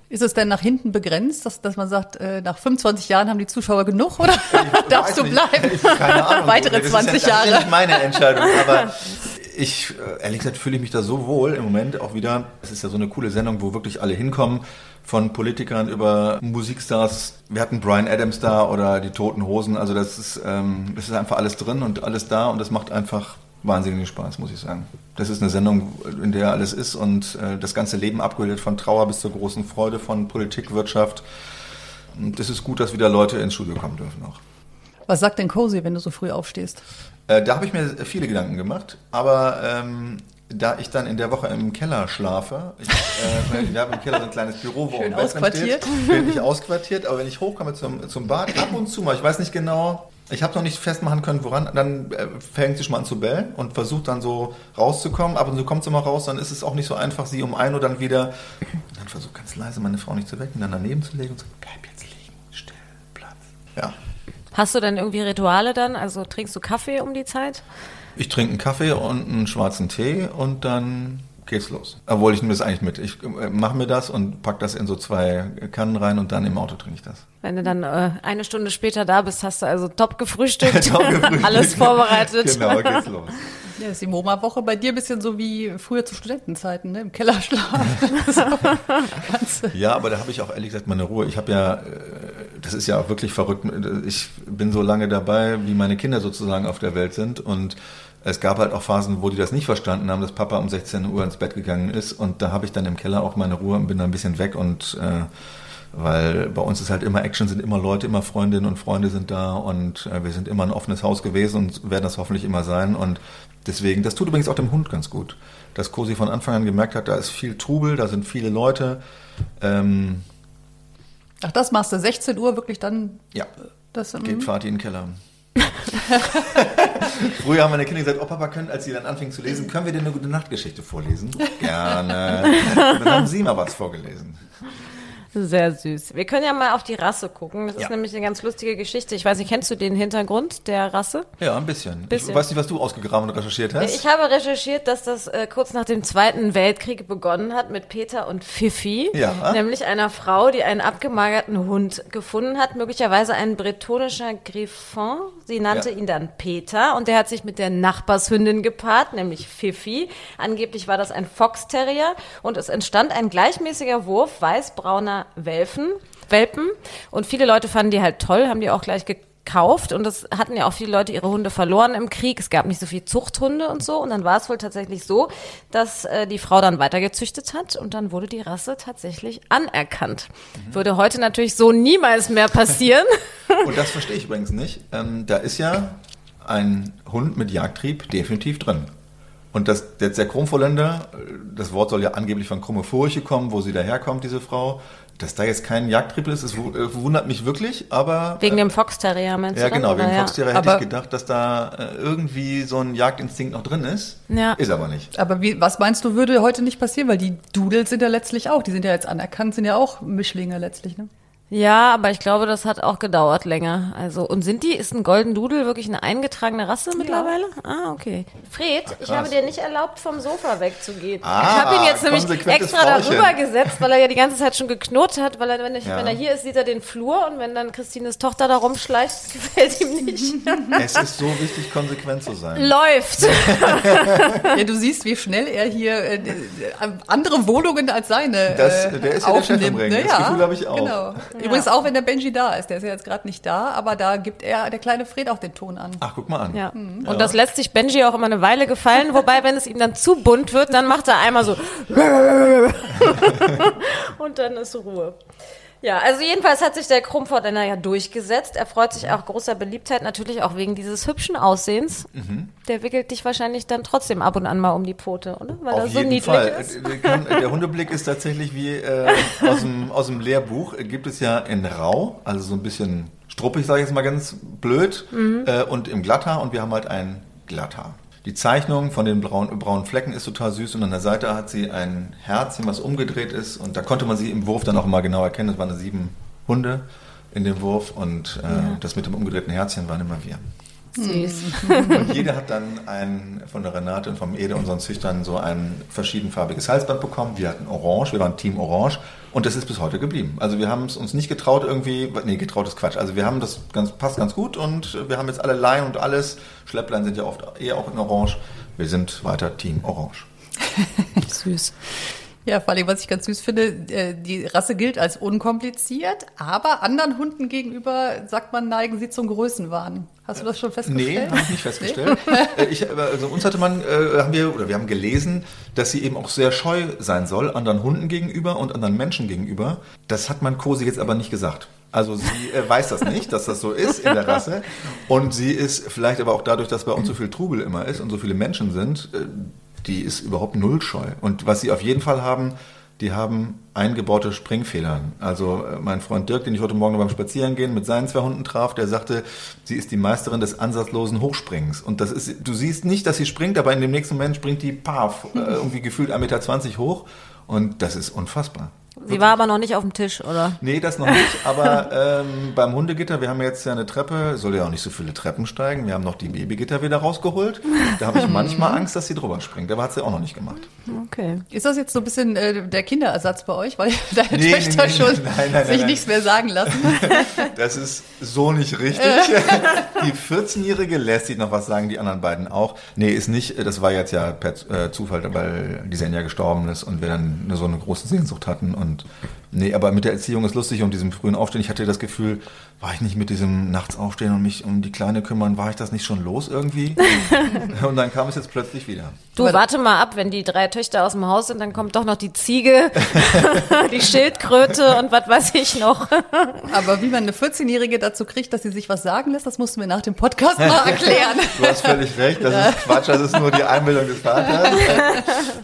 Ist es denn nach hinten begrenzt, dass, dass man sagt, äh, nach 25 Jahren haben die Zuschauer genug oder (laughs) darfst du nicht. bleiben? Keine Ahnung. Weitere Das ist 20 ja, Das ist ja Jahre. nicht meine Entscheidung, aber (laughs) ich, äh, ehrlich gesagt, fühle ich mich da so wohl im Moment auch wieder. Es ist ja so eine coole Sendung, wo wirklich alle hinkommen. Von Politikern über Musikstars. Wir hatten Brian Adams da oder die Toten Hosen. Also das ist, ähm, es ist einfach alles drin und alles da und das macht einfach wahnsinnigen Spaß, muss ich sagen. Das ist eine Sendung, in der alles ist und äh, das ganze Leben abgebildet von Trauer bis zur großen Freude, von Politik, Wirtschaft. Und es ist gut, dass wieder Leute ins Studio kommen dürfen auch. Was sagt denn Cozy, wenn du so früh aufstehst? Äh, da habe ich mir viele Gedanken gemacht, aber ähm, da ich dann in der Woche im Keller schlafe, ich, äh, wir haben im Keller so ein kleines Büro, wo Schön ein Bett ausquartiert. steht, bin ich ausquartiert, aber wenn ich hochkomme zum, zum Bad, ab und zu mal, ich weiß nicht genau, ich habe noch nicht festmachen können, woran, dann äh, fängt sie schon mal an zu bellen und versucht dann so rauszukommen, ab und zu kommt sie mal raus, dann ist es auch nicht so einfach, sie um ein Uhr dann wieder, und dann versucht ganz leise meine Frau nicht zu wecken, dann daneben zu legen und so, bleib jetzt liegen, still, Platz. Ja. Hast du denn irgendwie Rituale dann? Also trinkst du Kaffee um die Zeit? Ich trinke einen Kaffee und einen schwarzen Tee und dann geht's los. Obwohl ich nehme das eigentlich mit. Ich äh, mache mir das und pack das in so zwei Kannen rein und dann im Auto trinke ich das. Wenn du dann äh, eine Stunde später da bist, hast du also top (laughs) gefrühstückt, Top gefrühstückt. (laughs) alles vorbereitet. Genau, geht's los. Ja, ist die MoMA-Woche bei dir ein bisschen so wie früher zu Studentenzeiten, ne? im Keller schlafen. (laughs) so, ganz, Ja, aber da habe ich auch ehrlich gesagt meine Ruhe. Ich habe ja, äh, das ist ja auch wirklich verrückt. Ich bin so lange dabei, wie meine Kinder sozusagen auf der Welt sind. Und es gab halt auch Phasen, wo die das nicht verstanden haben, dass Papa um 16 Uhr ins Bett gegangen ist. Und da habe ich dann im Keller auch meine Ruhe und bin da ein bisschen weg. Und äh, weil bei uns ist halt immer Action, sind immer Leute, immer Freundinnen und Freunde sind da. Und äh, wir sind immer ein offenes Haus gewesen und werden das hoffentlich immer sein. Und deswegen, das tut übrigens auch dem Hund ganz gut, dass Cosi von Anfang an gemerkt hat, da ist viel Trubel, da sind viele Leute, ähm, ach, das machst du 16 Uhr wirklich dann? ja, Das, geht mhm. Vati in den Keller. (laughs) Früher haben meine Kinder gesagt, oh Papa, können, als sie dann anfingen zu lesen, können wir dir eine gute Nachtgeschichte vorlesen? Gerne. dann haben sie mal was vorgelesen. Sehr süß. Wir können ja mal auf die Rasse gucken. Das ist Ja. nämlich eine ganz lustige Geschichte. Ich weiß nicht, kennst du den Hintergrund der Rasse? Ja, ein bisschen. Bisschen. Ich weiß nicht, was du ausgegraben und recherchiert hast. Ich habe recherchiert, dass das äh, kurz nach dem Zweiten Weltkrieg begonnen hat mit Peter und Fifi. Ja. Nämlich einer Frau, die einen abgemagerten Hund gefunden hat, möglicherweise ein bretonischer Griffon. Sie nannte Ja. ihn dann Peter und der hat sich mit der Nachbarshündin gepaart, nämlich Fifi. Angeblich war das ein Fox Terrier und es entstand ein gleichmäßiger Wurf weiß-brauner Welfen, Welpen und viele Leute fanden die halt toll, haben die auch gleich gekauft und das hatten ja auch viele Leute ihre Hunde verloren im Krieg. Es gab nicht so viel Zuchthunde und so und dann war es wohl tatsächlich so, dass äh, die Frau dann weitergezüchtet hat und dann wurde die Rasse tatsächlich anerkannt. Würde heute natürlich so niemals mehr passieren. (laughs) (laughs) Und das verstehe ich übrigens nicht. Ähm, da ist ja ein Hund mit Jagdtrieb definitiv drin. Und das, der, der Chromvorländer, äh, das Wort soll ja angeblich von Krumme Furche kommen, wo sie daherkommt, diese Frau. Dass da jetzt kein Jagdtrieb ist, das wu- äh, wundert mich wirklich, aber... Wegen äh, dem Fox Terrier meinst Ja, du? genau, oder? wegen Ja. Foxterrier hätte Aber- ich gedacht, dass da äh, irgendwie so ein Jagdinstinkt noch drin ist. Ja. Ist aber nicht. Aber wie, was meinst du, würde heute nicht passieren? Weil die Doodles sind ja letztlich auch, die sind ja jetzt anerkannt, sind ja auch Mischlinge letztlich, ne? Ja, aber ich glaube, das hat auch gedauert länger. Also, und sind die, ist ein Golden Doodle wirklich eine eingetragene Rasse mittlerweile? Ah, okay. Fred, ich habe dir nicht erlaubt, vom Sofa wegzugehen. Ah, ich habe ihn jetzt nämlich extra Frauchen. darüber gesetzt, weil er ja die ganze Zeit schon geknurrt hat, weil er, wenn, ich, Ja. wenn er hier ist, sieht er den Flur und wenn dann Christines Tochter da rumschleicht, das (laughs) gefällt ihm nicht. Es ist so wichtig, konsequent zu sein. Läuft. (laughs) (laughs) Ja, du siehst, wie schnell er hier äh, äh, andere Wohnungen als seine Das- äh, der ist ja der Chef im aufnimmt. Ring. Ne? Das ja, Gefühl habe ich auch. Genau. Übrigens auch, wenn der Benji da ist. Der ist ja jetzt gerade nicht da, aber da gibt er, der kleine Fred, auch den Ton an. Ach, guck mal an. Ja. Und das lässt sich Benji auch immer eine Weile gefallen, wobei, wenn es ihm dann zu bunt wird, dann macht er einmal so (laughs) (laughs) und dann ist Ruhe. Ja, also jedenfalls hat sich der Krummfortländer ja durchgesetzt. Er freut sich auch großer Beliebtheit, natürlich auch wegen dieses hübschen Aussehens. Der wickelt dich wahrscheinlich dann trotzdem ab und an mal um die Pfote, oder? Weil er Auf so jeden niedlich Fall. ist. Äh, der kann- Der Hundeblick ist tatsächlich wie äh, aus, dem, aus dem Lehrbuch. Äh, Gibt es ja in Rau, also so ein bisschen struppig, sage ich jetzt mal ganz blöd, Mhm. äh, und im Glatthaar und wir haben halt ein Glatthaar. Die Zeichnung von den braunen, braunen Flecken ist total süß und an der Seite hat sie ein Herzchen, was umgedreht ist und da konnte man sie im Wurf dann auch mal genau erkennen. Es waren sieben Hunde in dem Wurf und äh, das mit dem umgedrehten Herzchen waren immer wir. Süß. Und jeder hat dann ein, von der Renate und vom Ede, unseren Züchtern, so ein verschiedenfarbiges Halsband bekommen. Wir hatten Orange, wir waren Team Orange und das ist bis heute geblieben. Also wir haben es uns nicht getraut irgendwie, nee, getraut ist Quatsch. Also wir haben das ganz, passt ganz gut und wir haben jetzt alle Leinen und alles. Schlepplein sind ja oft eher auch in Orange. Wir sind weiter Team Orange. (laughs) Süß. Ja, vor allem, was ich ganz süß finde, äh, die Rasse gilt als unkompliziert, aber anderen Hunden gegenüber, sagt man, neigen sie zum Größenwahn. Hast du das schon Nee, festgestellt? habe ich nicht festgestellt. (laughs) Äh, ich, also uns hatte man, äh, haben wir, oder wir haben gelesen, dass sie eben auch sehr scheu sein soll, anderen Hunden gegenüber und anderen Menschen gegenüber. Das hat man Kosi jetzt aber nicht gesagt. Also sie äh, weiß das nicht, dass das so ist in der Rasse. Und sie ist vielleicht aber auch dadurch, dass bei uns so viel Trubel immer ist und so viele Menschen sind, äh, die ist überhaupt null scheu. Und was sie auf jeden Fall haben, die haben eingebaute Springfedern. Also äh, mein Freund Dirk, den ich heute Morgen beim Spazierengehen mit seinen zwei Hunden traf, der sagte, sie ist die Meisterin des ansatzlosen Hochspringens. Und das ist, du siehst nicht, dass sie springt, aber in dem nächsten Moment springt die paf, äh, irgendwie gefühlt 1,20 Meter hoch. Und das ist unfassbar. Sie war aber noch nicht auf dem Tisch, oder? Nee, das noch nicht. Aber ähm, beim Hundegitter, wir haben jetzt ja eine Treppe, soll ja auch nicht so viele Treppen steigen. Wir haben noch die Babygitter wieder rausgeholt. Da habe ich (laughs) manchmal Angst, dass sie drüber springt. Aber hat sie auch noch nicht gemacht. Okay. Ist das jetzt so ein bisschen äh, der Kinderersatz bei euch, weil (laughs) deine Nee, nee, Töchter nee, schon (laughs) nein, nein, nein, sich nein. nichts mehr sagen lassen? Das ist so nicht richtig. Die 14-Jährige lässt sich noch was sagen, die anderen beiden auch. Nee, ist nicht. Das war jetzt ja per äh, Zufall, weil die Senja gestorben ist und wir dann so eine große Sehnsucht hatten. Und und nee, aber mit der Erziehung ist lustig und diesem frühen Aufstehen. Ich hatte das Gefühl, war ich nicht mit diesem nachts aufstehen und mich um die Kleine kümmern, war ich das nicht schon los irgendwie? (laughs) und dann kam es jetzt plötzlich wieder. Du, warte mal ab, wenn die drei Töchter aus dem Haus sind, dann kommt doch noch die Ziege, (laughs) die Schildkröte und was weiß ich noch. Aber wie man eine 14-Jährige dazu kriegt, dass sie sich was sagen lässt, das mussten wir nach dem Podcast mal (laughs) erklären. Du hast völlig recht, das ist Quatsch, das ist nur die Einbildung des Vaters.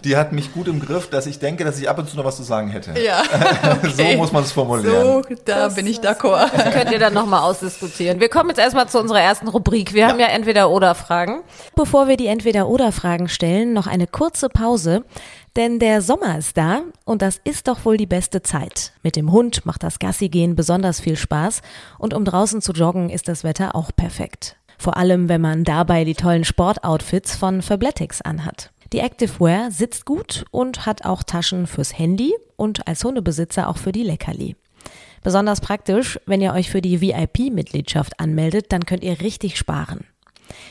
Die hat mich gut im Griff, dass ich denke, dass ich ab und zu noch was zu sagen hätte. Ja, (laughs) okay. So muss man es formulieren. So, da bin ich d'accord. könnt ihr dann nochmal ausdiskutieren. Wir kommen jetzt erstmal zu unserer ersten Rubrik. Wir haben ja Entweder-Oder-Fragen. Bevor wir die Entweder-Oder-Fragen stellen, noch eine kurze Pause. Denn der Sommer ist da und das ist doch wohl die beste Zeit. Mit dem Hund macht das Gassi-Gehen besonders viel Spaß und um draußen zu joggen ist das Wetter auch perfekt. Vor allem, wenn man dabei die tollen Sportoutfits von Fabletics anhat. Die Activewear sitzt gut und hat auch Taschen fürs Handy und als Hundebesitzer auch für die Leckerli. Besonders praktisch, wenn ihr euch für die VIP-Mitgliedschaft anmeldet, dann könnt ihr richtig sparen.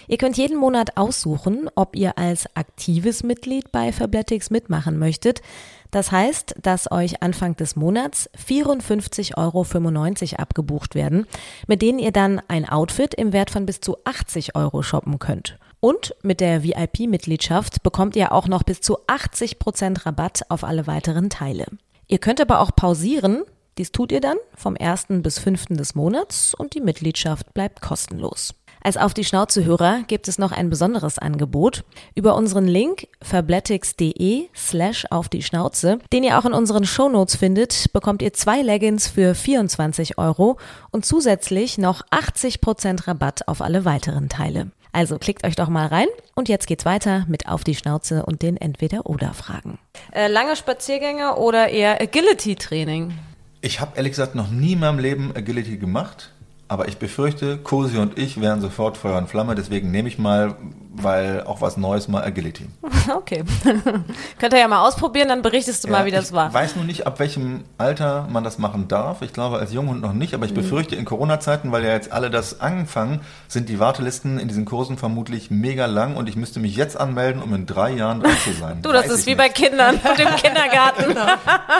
Ihr könnt jeden Monat aussuchen, ob ihr als aktives Mitglied bei Fabletics mitmachen möchtet. Das heißt, dass euch Anfang des Monats 54,95 Euro abgebucht werden, mit denen ihr dann ein Outfit im Wert von bis zu 80 Euro shoppen könnt. Und mit der VIP-Mitgliedschaft bekommt ihr auch noch bis zu 80 Prozent Rabatt auf alle weiteren Teile. Ihr könnt aber auch pausieren. Dies tut ihr dann vom 1. bis 5. des Monats und die Mitgliedschaft bleibt kostenlos. Als auf die Schnauze-Hörer gibt es noch ein besonderes Angebot. Über unseren Link fabletics.de slash auf die Schnauze, den ihr auch in unseren Shownotes findet, bekommt ihr zwei Leggings für 24 Euro und zusätzlich noch 80% Rabatt auf alle weiteren Teile. Also klickt euch doch mal rein und jetzt geht's weiter mit Auf die Schnauze und den Entweder-Oder-Fragen. Äh, lange Spaziergänge oder eher Agility-Training? Ich habe ehrlich gesagt noch nie in meinem Leben Agility gemacht. Aber ich befürchte, Cosi und ich wären sofort Feuer und Flamme, deswegen nehme ich mal, weil auch was Neues mal Agility. (laughs) Okay. (laughs) Könnt ihr ja mal ausprobieren, dann berichtest du Ja, mal, wie das ich war. weiß nur nicht, ab welchem Alter man das machen darf. Ich glaube, als Junghund noch nicht, aber Mhm. ich befürchte, in Corona-Zeiten, weil ja jetzt alle das anfangen, sind die Wartelisten in diesen Kursen vermutlich mega lang und ich müsste mich jetzt anmelden, um in drei Jahren dran zu sein. (laughs) Du, das Weiß ist ich wie bei nicht. Kindern und im Kindergarten.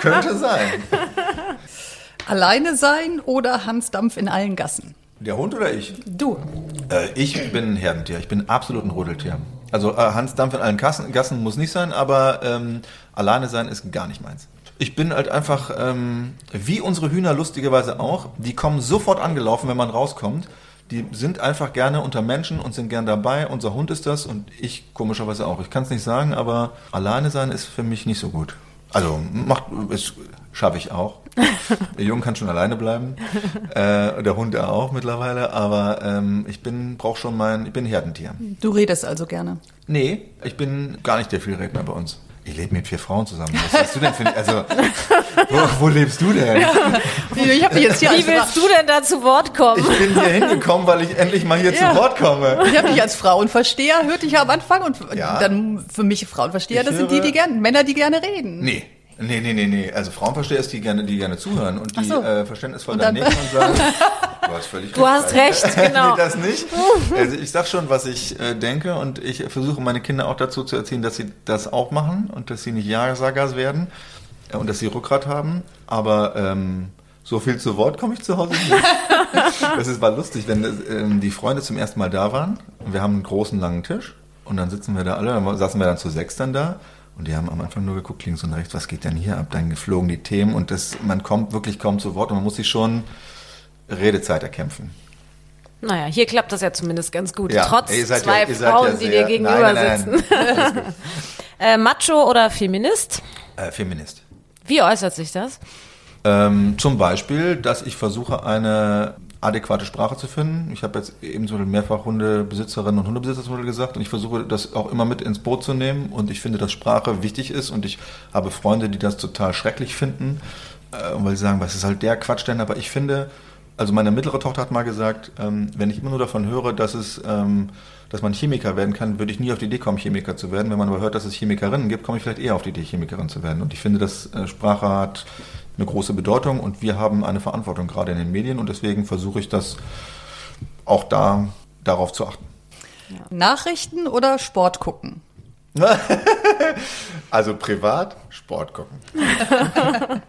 Könnte sein. Alleine sein oder Hans Dampf in allen Gassen? Der Hund oder ich? Du. Äh, ich bin ein Herdentier. Ich bin absolut ein Rudeltier. Also äh, Hans Dampf in allen Gassen, Gassen muss nicht sein, aber ähm, alleine sein ist gar nicht meins. Ich bin halt einfach, ähm, wie unsere Hühner lustigerweise auch, die kommen sofort angelaufen, wenn man rauskommt. Die sind einfach gerne unter Menschen und sind gern dabei. Unser Hund ist das und ich komischerweise auch. Ich kann es nicht sagen, aber alleine sein ist für mich nicht so gut. Also macht, es schaffe ich auch. (laughs) Der Junge kann schon alleine bleiben, äh, der Hund auch mittlerweile. Aber ähm, ich bin, brauche schon mein, ich bin Herdentier. Du redest also gerne. Nee, ich bin gar nicht der Vielredner bei uns. Ich lebe mit vier Frauen zusammen. Was hast du denn für, also wo, wo lebst du denn? Ich habe dich jetzt hier Wie willst du denn da zu Wort kommen? Ich bin hier hingekommen, weil ich endlich mal hier Ja. zu Wort komme. ich hab dich als Frauenversteher, hörte ich ja am Anfang. Und Ja. dann für mich Frauenversteher, Ich das sind die, die gerne, Männer, die gerne reden. Nee. Nee, nee, nee, nee. Also Frauenversteher ist die gerne, die gerne zuhören und die so. äh, verständnisvoll Und daneben und sagen, (laughs) du hast völlig Du hast recht. recht, (laughs) genau. nee, das nicht. Also ich sag schon, was ich äh, denke und ich versuche meine Kinder auch dazu zu erziehen, dass sie das auch machen und dass sie nicht Ja-Sagers werden äh, und dass sie Rückgrat haben. Aber ähm, so viel zu Wort komme ich zu Hause nicht. (laughs) Das ist, war lustig, wenn ähm, die Freunde zum ersten Mal da waren und wir haben einen großen langen Tisch und dann sitzen wir da alle, dann saßen wir dann zu sechs dann da und die haben am Anfang nur geguckt, links und rechts, was geht denn hier ab? Dann geflogen die Themen und das, man kommt wirklich kaum zu Wort und man muss sich schon Redezeit erkämpfen. Naja, hier klappt das ja zumindest ganz gut. Ja, Trotz ihr seid zwei ja- Frauen, ja die dir gegenüber nein, nein, sitzen. (laughs) nein. Äh, Macho oder Feminist? Äh, Feminist. Wie äußert sich das? Ähm, zum Beispiel, dass ich versuche, eine adäquate Sprache zu finden. Ich habe jetzt eben zum Beispiel mehrfach Hundebesitzerinnen und Hundebesitzer gesagt und ich versuche das auch immer mit ins Boot zu nehmen und ich finde, dass Sprache wichtig ist und ich habe Freunde, die das total schrecklich finden, äh, weil sie sagen, was ist halt der Quatsch denn, aber ich finde, also meine mittlere Tochter hat mal gesagt, ähm, wenn ich immer nur davon höre, dass es, ähm, dass man Chemiker werden kann, würde ich nie auf die Idee kommen, Chemiker zu werden. Wenn man aber hört, dass es Chemikerinnen gibt, komme ich vielleicht eher auf die Idee, Chemikerin zu werden. Und ich finde, dass äh, Sprache hat eine große Bedeutung und wir haben eine Verantwortung gerade in den Medien und deswegen versuche ich das auch da darauf zu achten. Nachrichten oder Sport gucken? (laughs) Also privat Sport gucken. (laughs)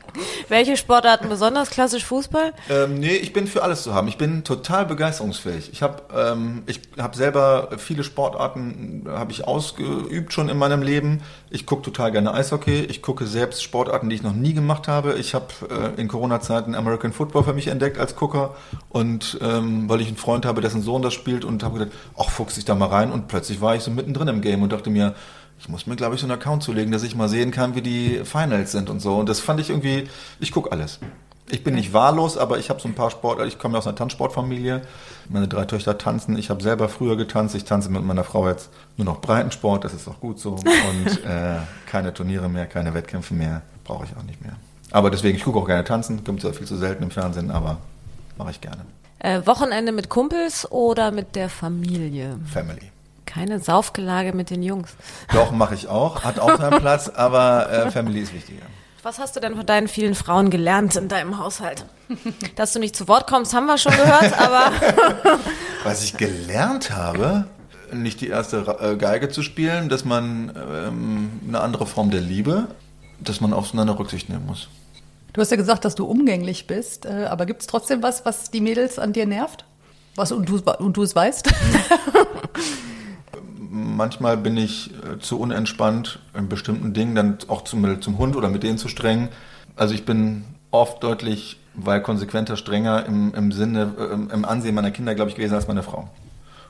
Welche Sportarten besonders? Klassisch Fußball? Ähm, nee, ich bin für alles zu haben. Ich bin total begeisterungsfähig. Ich habe ähm, ich hab selber viele Sportarten habe ich ausgeübt schon in meinem Leben. Ich gucke total gerne Eishockey. Ich gucke selbst Sportarten, die ich noch nie gemacht habe. Ich habe äh, in Corona-Zeiten American Football für mich entdeckt als Gucker und ähm, weil ich einen Freund habe, dessen Sohn das spielt und habe gedacht, ach, fuchs ich da mal rein und plötzlich war ich so mittendrin im Game und dachte mir, Ich muss mir, glaube ich, so einen Account zulegen, dass ich mal sehen kann, wie die Finals sind und so. Und das fand ich irgendwie, ich gucke alles. Ich bin nicht wahllos, aber ich habe so ein paar Sport, ich komme ja aus einer Tanzsportfamilie. Meine drei Töchter tanzen. Ich habe selber früher getanzt. Ich tanze mit meiner Frau jetzt nur noch Breitensport. Das ist auch gut so. Und (laughs) äh, keine Turniere mehr, keine Wettkämpfe mehr. Brauche ich auch nicht mehr. Aber deswegen, ich gucke auch gerne tanzen. Kommt zwar viel zu selten im Fernsehen, aber mache ich gerne. Äh, Wochenende mit Kumpels oder mit der Familie? Family. Keine Saufgelage mit den Jungs. Doch, mache ich auch. Hat auch seinen Platz, aber äh, Family ist wichtiger. Was hast du denn von deinen vielen Frauen gelernt in deinem Haushalt? Dass du nicht zu Wort kommst, haben wir schon gehört, aber (laughs) Was ich gelernt habe, nicht die erste äh, Geige zu spielen, dass man ähm, eine andere Form der Liebe, dass man aufeinander Rücksicht nehmen muss. Du hast ja gesagt, dass du umgänglich bist, äh, aber gibt es trotzdem was, was die Mädels an dir nervt? Was und du, und du es weißt? (laughs) Manchmal bin ich äh, zu unentspannt in bestimmten Dingen, dann auch zum, zum Hund oder mit denen zu streng. Also ich bin oft deutlich, weil konsequenter, strenger im, im Sinne, äh, im- im Ansehen meiner Kinder, glaube ich, gewesen als meine Frau.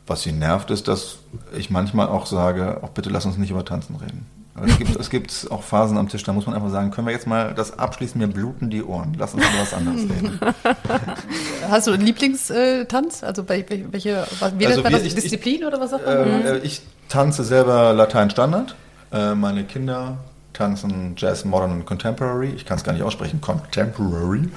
Was sie nervt, ist, dass ich manchmal auch sage, auch bitte lass uns nicht über Tanzen reden. Es gibt, es gibt auch Phasen am Tisch, da muss man einfach sagen, können wir jetzt mal das abschließen, mir bluten die Ohren. Lass uns über was anderes (laughs) reden. Hast du einen Lieblingstanz? Also bei- welche, was, wie Also das? ich- ich- Disziplin oder was sagt man? Ähm, äh, ich tanze selber Latein Standard. Äh, meine Kinder tanzen Jazz, Modern und Contemporary. Ich kann es gar nicht aussprechen. Contemporary.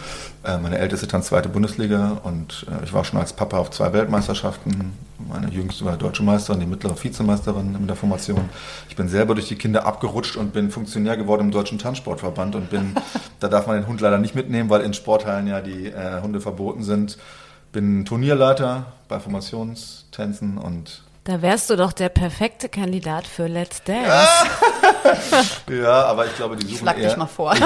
Äh, meine älteste tanzt zweite Bundesliga und äh, ich war schon als Papa auf zwei Weltmeisterschaften. Meine jüngste war deutsche Meisterin, die mittlere Vizemeisterin in der Formation. Ich bin selber durch die Kinder abgerutscht und bin Funktionär geworden im Deutschen Tanzsportverband und bin, (laughs) da darf man den Hund leider nicht mitnehmen, weil in Sporthallen ja die äh, Hunde verboten sind. Bin Turnierleiter bei Formationstänzen und da wärst du doch der perfekte Kandidat für Let's Dance. (laughs) Ja, aber ich glaube, die suchen Schlag eher, dich mal vor. (laughs) ich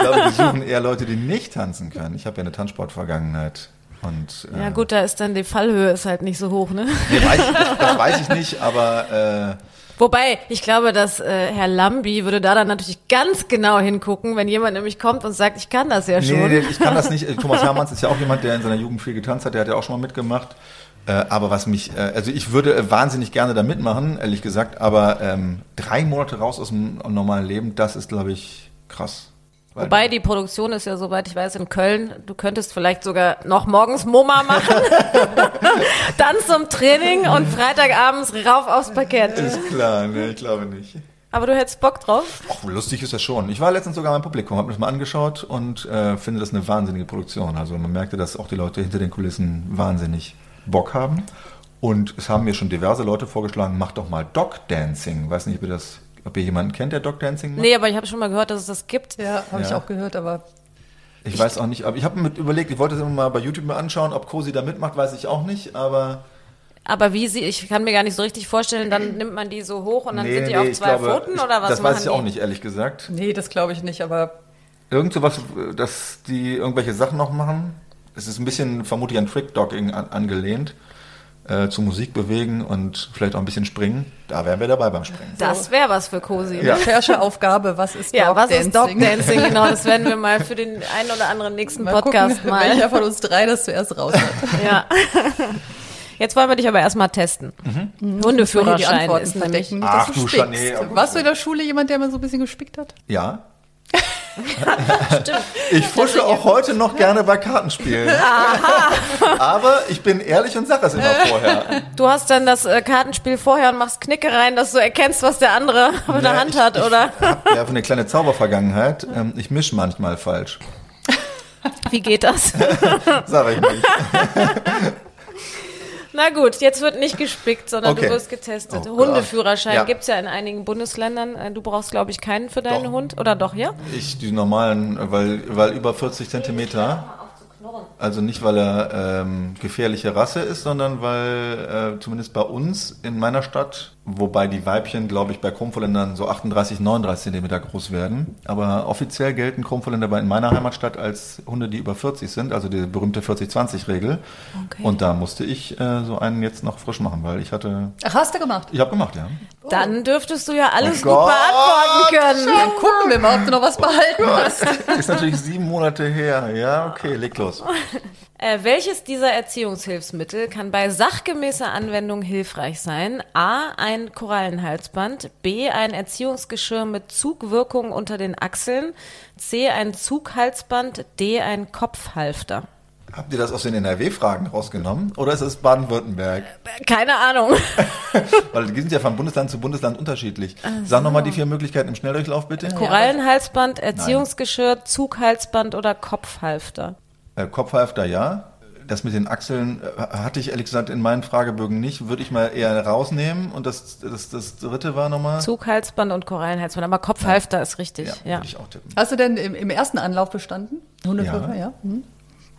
glaube, die suchen eher Leute, die nicht tanzen können. Ich habe ja eine Tanzsportvergangenheit. Und, äh, Ja gut, da ist dann die Fallhöhe ist halt nicht so hoch, ne? Nee, weiß ich, das, weiß ich nicht, aber äh, Wobei, ich glaube, dass äh, Herr Lambi würde da dann natürlich ganz genau hingucken, wenn jemand nämlich kommt und sagt, ich kann das ja schon. nee, nee, ich kann das nicht. (laughs) Thomas Hermanns ist ja auch jemand, der in seiner Jugend viel getanzt hat, der hat ja auch schon mal mitgemacht. Äh, aber was mich, äh, also ich würde äh, wahnsinnig gerne da mitmachen, ehrlich gesagt, aber ähm, drei Monate raus aus dem normalen Leben, das ist, glaube ich, krass. Wobei die Produktion ist ja, soweit ich weiß, in Köln. Du könntest vielleicht sogar noch morgens MoMA machen, (laughs) dann zum Training und Freitagabends rauf aufs Parkett. Ist klar, nee, ich glaube nicht. Aber du hättest Bock drauf? Och, lustig ist das schon. Ich war letztens sogar im Publikum, habe mir das mal angeschaut und äh, finde das eine wahnsinnige Produktion. Also man merkte, dass auch die Leute hinter den Kulissen wahnsinnig Bock haben. Und es haben mir schon diverse Leute vorgeschlagen, mach doch mal Dog Dancing. Weiß nicht, ob ihr das, ob ihr jemanden kennt, der Dog Dancing macht. Nee, aber ich habe schon mal gehört, dass es das gibt. Ja, habe ich Ja. auch gehört, aber Ich weiß auch nicht, aber ich habe mir überlegt, ich wollte es immer mal bei YouTube mal anschauen, ob Cosi da mitmacht, weiß ich auch nicht, aber Aber wie sie, ich kann mir gar nicht so richtig vorstellen, dann nimmt man die so hoch und dann sind die auf ich zwei glaube, Pfoten ich, oder was Das weiß ich die? auch nicht, ehrlich gesagt. nee, das glaube ich nicht, aber Irgend sowas, dass die irgendwelche Sachen noch machen. Es ist ein bisschen vermutlich an Trick-Dogging an, angelehnt. Äh, zu Musik bewegen und vielleicht auch ein bisschen springen. Da wären wir dabei beim Springen. Das wäre was für Cosi. Ne? Ja. Rechercheaufgabe, was ist Ja, Dog was Dancing? ist Dog Dancing? (laughs) Genau, das werden wir mal für den einen oder anderen nächsten Mal Podcast gucken, mal. welcher von uns drei das zuerst raus hat. (laughs) Ja. Jetzt wollen wir dich aber erstmal testen. Hundeführerschein die Antworten ist nämlich. Ach dass du du ja, gut. Warst du in der Schule jemand, der mal so ein bisschen gespickt hat? Ja. (laughs) (laughs) Ich fusche auch heute noch gerne bei Kartenspielen. (laughs) Aber ich bin ehrlich und sage es immer vorher. Du hast dann das äh, Kartenspiel vorher und machst Knicke rein, dass du erkennst, was der andere (laughs) auf der Ja, Hand ich, hat, ich oder? habe ja eine kleine Zaubervergangenheit. Ähm, Ich mische manchmal falsch. Wie geht das? Sag ich nicht. Na gut, jetzt wird nicht gespickt, sondern Okay. du wirst getestet. Oh. Hundeführerschein Ja. gibt's ja in einigen Bundesländern. Äh, Du brauchst, glaube ich, keinen für deinen Doch. Hund. Oder doch, ja? Ich, die normalen, weil, weil über 40 Zentimeter. Also nicht, weil er ähm, gefährliche Rasse ist, sondern weil äh, zumindest bei uns in meiner Stadt, wobei die Weibchen, glaube ich, bei Krummvolländern so 38, 39 Zentimeter groß werden. Aber offiziell gelten Krummvolländer bei in meiner Heimatstadt als Hunde, die über 40 sind, also die berühmte 40-20-Regel. Okay. Und da musste ich äh, so einen jetzt noch frisch machen, weil ich hatte, Ach, hast du gemacht? ich habe gemacht, ja. Dann dürftest du ja alles Oh gut Gott. beantworten können. Dann gucken wir mal, ob du noch was behalten hast. Ist natürlich sieben Monate her. Ja, okay, leg los. (laughs) Äh, welches dieser Erziehungshilfsmittel kann bei sachgemäßer Anwendung hilfreich sein? A. Ein Korallenhalsband. B. Ein Erziehungsgeschirr mit Zugwirkung unter den Achseln. C. Ein Zughalsband. D. Ein Kopfhalfter. Habt ihr das aus den NRW-Fragen rausgenommen oder ist es Baden-Württemberg? Keine Ahnung. (laughs) Weil die sind ja von Bundesland zu Bundesland unterschiedlich. Sag nochmal die vier Möglichkeiten im Schnelldurchlauf bitte. Korallenhalsband, Erziehungsgeschirr, Zughalsband oder Kopfhalfter. Äh, Kopfhalfter ja. Das mit den Achseln äh, hatte ich ehrlich gesagt in meinen Fragebögen nicht. Würde ich mal eher rausnehmen. Und das, das, das dritte war nochmal. Zughalsband und Korallenhalsband. Aber Kopfhalfter ist richtig. Ja, Ja. würde ich auch tippen. Hast du denn im, im ersten Anlauf bestanden? Hundeführer, Ja. ja. Mhm.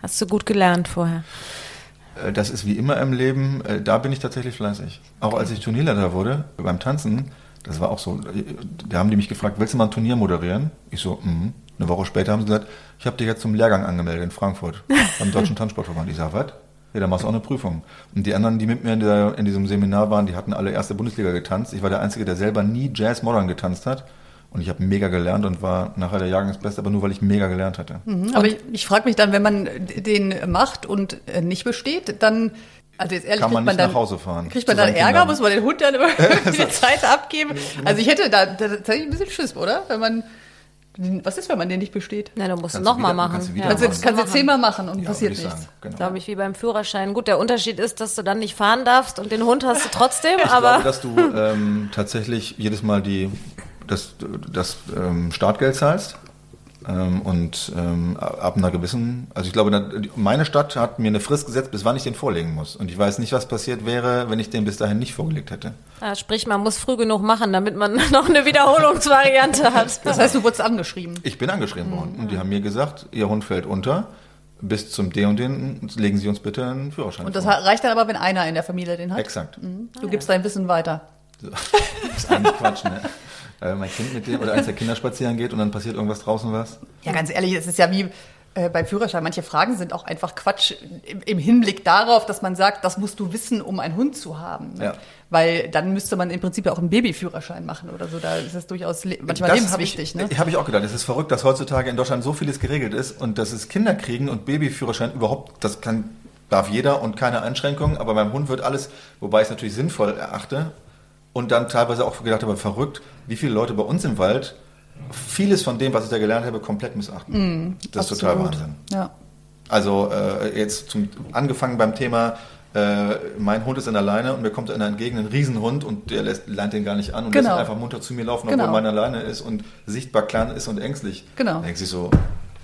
Hast du gut gelernt vorher. Äh, Das ist wie immer im Leben, da bin ich tatsächlich fleißig. Auch als ich Turnierleiter wurde, beim Tanzen, das war auch so, da haben die mich gefragt, willst du mal ein Turnier moderieren? Ich so, mhm. Eine Woche später haben sie gesagt, ich habe dich jetzt zum Lehrgang angemeldet in Frankfurt, beim Deutschen (laughs) Tanzsportverband. Ich sag, was? Ja, dann machst du auch eine Prüfung. Und die anderen, die mit mir in, der, in diesem Seminar waren, die hatten alle erste Bundesliga getanzt. Ich war der Einzige, der selber nie Jazz Modern getanzt hat. Und ich habe mega gelernt und war nachher der Jahrgangsbeste, aber nur weil ich mega gelernt hatte. Mhm. Aber ich, ich frage mich dann, wenn man den macht und nicht besteht, dann, also jetzt ehrlich, Kann man nicht dann, nach Hause fahren. Kriegt man dann Ärger, Kindern. muss man den Hund dann (laughs) immer (laughs) die Zeit abgeben? Also ich hätte da da tatsächlich ein bisschen Schiss, oder? Wenn man, was ist, wenn man den nicht besteht? Na, du musst es Kannst du nochmal machen. kannst du wieder Ja. Kannst du machen. kannst du zehnmal machen und Ja, passiert nichts. sagen. Genau. Glaube ich, wie beim Führerschein. Gut, der Unterschied ist, dass du dann nicht fahren darfst und den Hund hast du trotzdem, Ich aber glaube, dass du ähm, tatsächlich jedes Mal die, das, das ähm, Startgeld zahlst. Ähm, und ähm, ab einer gewissen, also ich glaube, meine Stadt hat mir eine Frist gesetzt, bis wann ich den vorlegen muss. Und ich weiß nicht, was passiert wäre, wenn ich den bis dahin nicht vorgelegt hätte. ah, sprich, man muss früh genug machen, damit man (laughs) noch eine Wiederholungsvariante (laughs) hat. Das heißt, du wurdest angeschrieben. Ich bin angeschrieben worden und die haben mir gesagt, Ihr Hund fällt unter. Bis zum D und den legen Sie uns bitte einen Führerschein Und das vor. reicht dann aber, wenn einer in der Familie den hat. Exakt. Du gibst dein Wissen weiter. (laughs) Das ist eigentlich Quatsch, ne? Weil mein Kind mit dem oder eins der Kinder spazieren geht und dann passiert irgendwas draußen was. Ja, ganz ehrlich, es ist ja wie äh, beim Führerschein. Manche Fragen sind auch einfach Quatsch im, im Hinblick darauf, dass man sagt, das musst du wissen, um einen Hund zu haben. Ne? Ja. Weil dann müsste man im Prinzip ja auch einen Babyführerschein machen oder so. Da ist es durchaus manchmal Das lebenswichtig. Habe ich, ne? hab ich auch gedacht. Es ist verrückt, dass heutzutage in Deutschland so vieles geregelt ist und dass es Kinder kriegen und Babyführerschein überhaupt, das kann, darf jeder und keine Einschränkungen, aber beim Hund wird alles, wobei ich es natürlich sinnvoll erachte und dann teilweise auch gedacht habe, verrückt, wie viele Leute bei uns im Wald vieles von dem, was ich da gelernt habe, komplett missachten. das ist total Mm, Absolut. Wahnsinn. Ja. Also äh, jetzt zum, angefangen beim Thema, äh, mein Hund ist an der Leine und mir kommt einer entgegen, ein Riesenhund und der lässt, lernt den gar nicht an und Genau. lässt ihn einfach munter zu mir laufen, Genau. obwohl meine Leine ist und sichtbar klein ist und ängstlich. Genau. Da denkt sich so,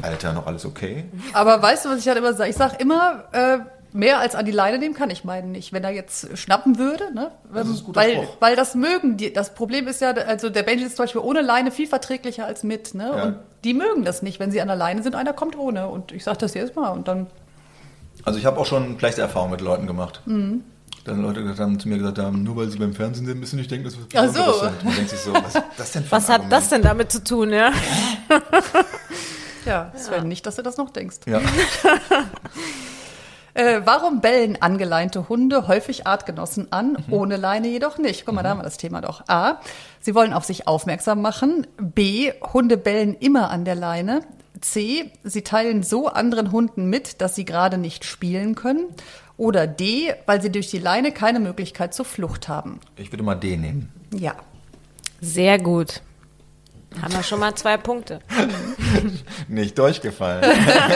Alter, noch alles okay? Aber weißt du, was ich halt immer sage? Ich sage immer, äh, mehr als an die Leine nehmen kann ich meinen nicht. Wenn er jetzt schnappen würde, ne? Das ist ein guter weil, Spruch. weil das mögen die. Das Problem ist ja, also der Benji ist zum Beispiel ohne Leine viel verträglicher als mit, ne? Ja. Und die mögen das nicht, wenn sie an der Leine sind, einer kommt ohne. Und ich sage das jedes Mal und dann Also ich habe auch schon schlechte Erfahrungen mit Leuten gemacht. Mhm. Dann Leute haben, zu mir gesagt haben, nur weil sie beim Fernsehen sind, müssen sie nicht denken, dass wir Ach so. Sind. Man denkt sich so, was das denn für Was ein hat das denn damit zu tun, ja? (laughs) Ja, Sven, nicht, dass du das noch denkst. Ja. (laughs) Äh, warum bellen angeleinte Hunde häufig Artgenossen an, ohne Leine jedoch nicht? Guck mal, da haben wir das Thema doch. A. Sie wollen auf sich aufmerksam machen. B. Hunde bellen immer an der Leine. C. Sie teilen so anderen Hunden mit, dass sie gerade nicht spielen können. Oder D. Weil sie durch die Leine keine Möglichkeit zur Flucht haben. Ich würde mal D nehmen. Ja. Sehr gut. Haben wir schon mal zwei Punkte. (laughs) Nicht durchgefallen.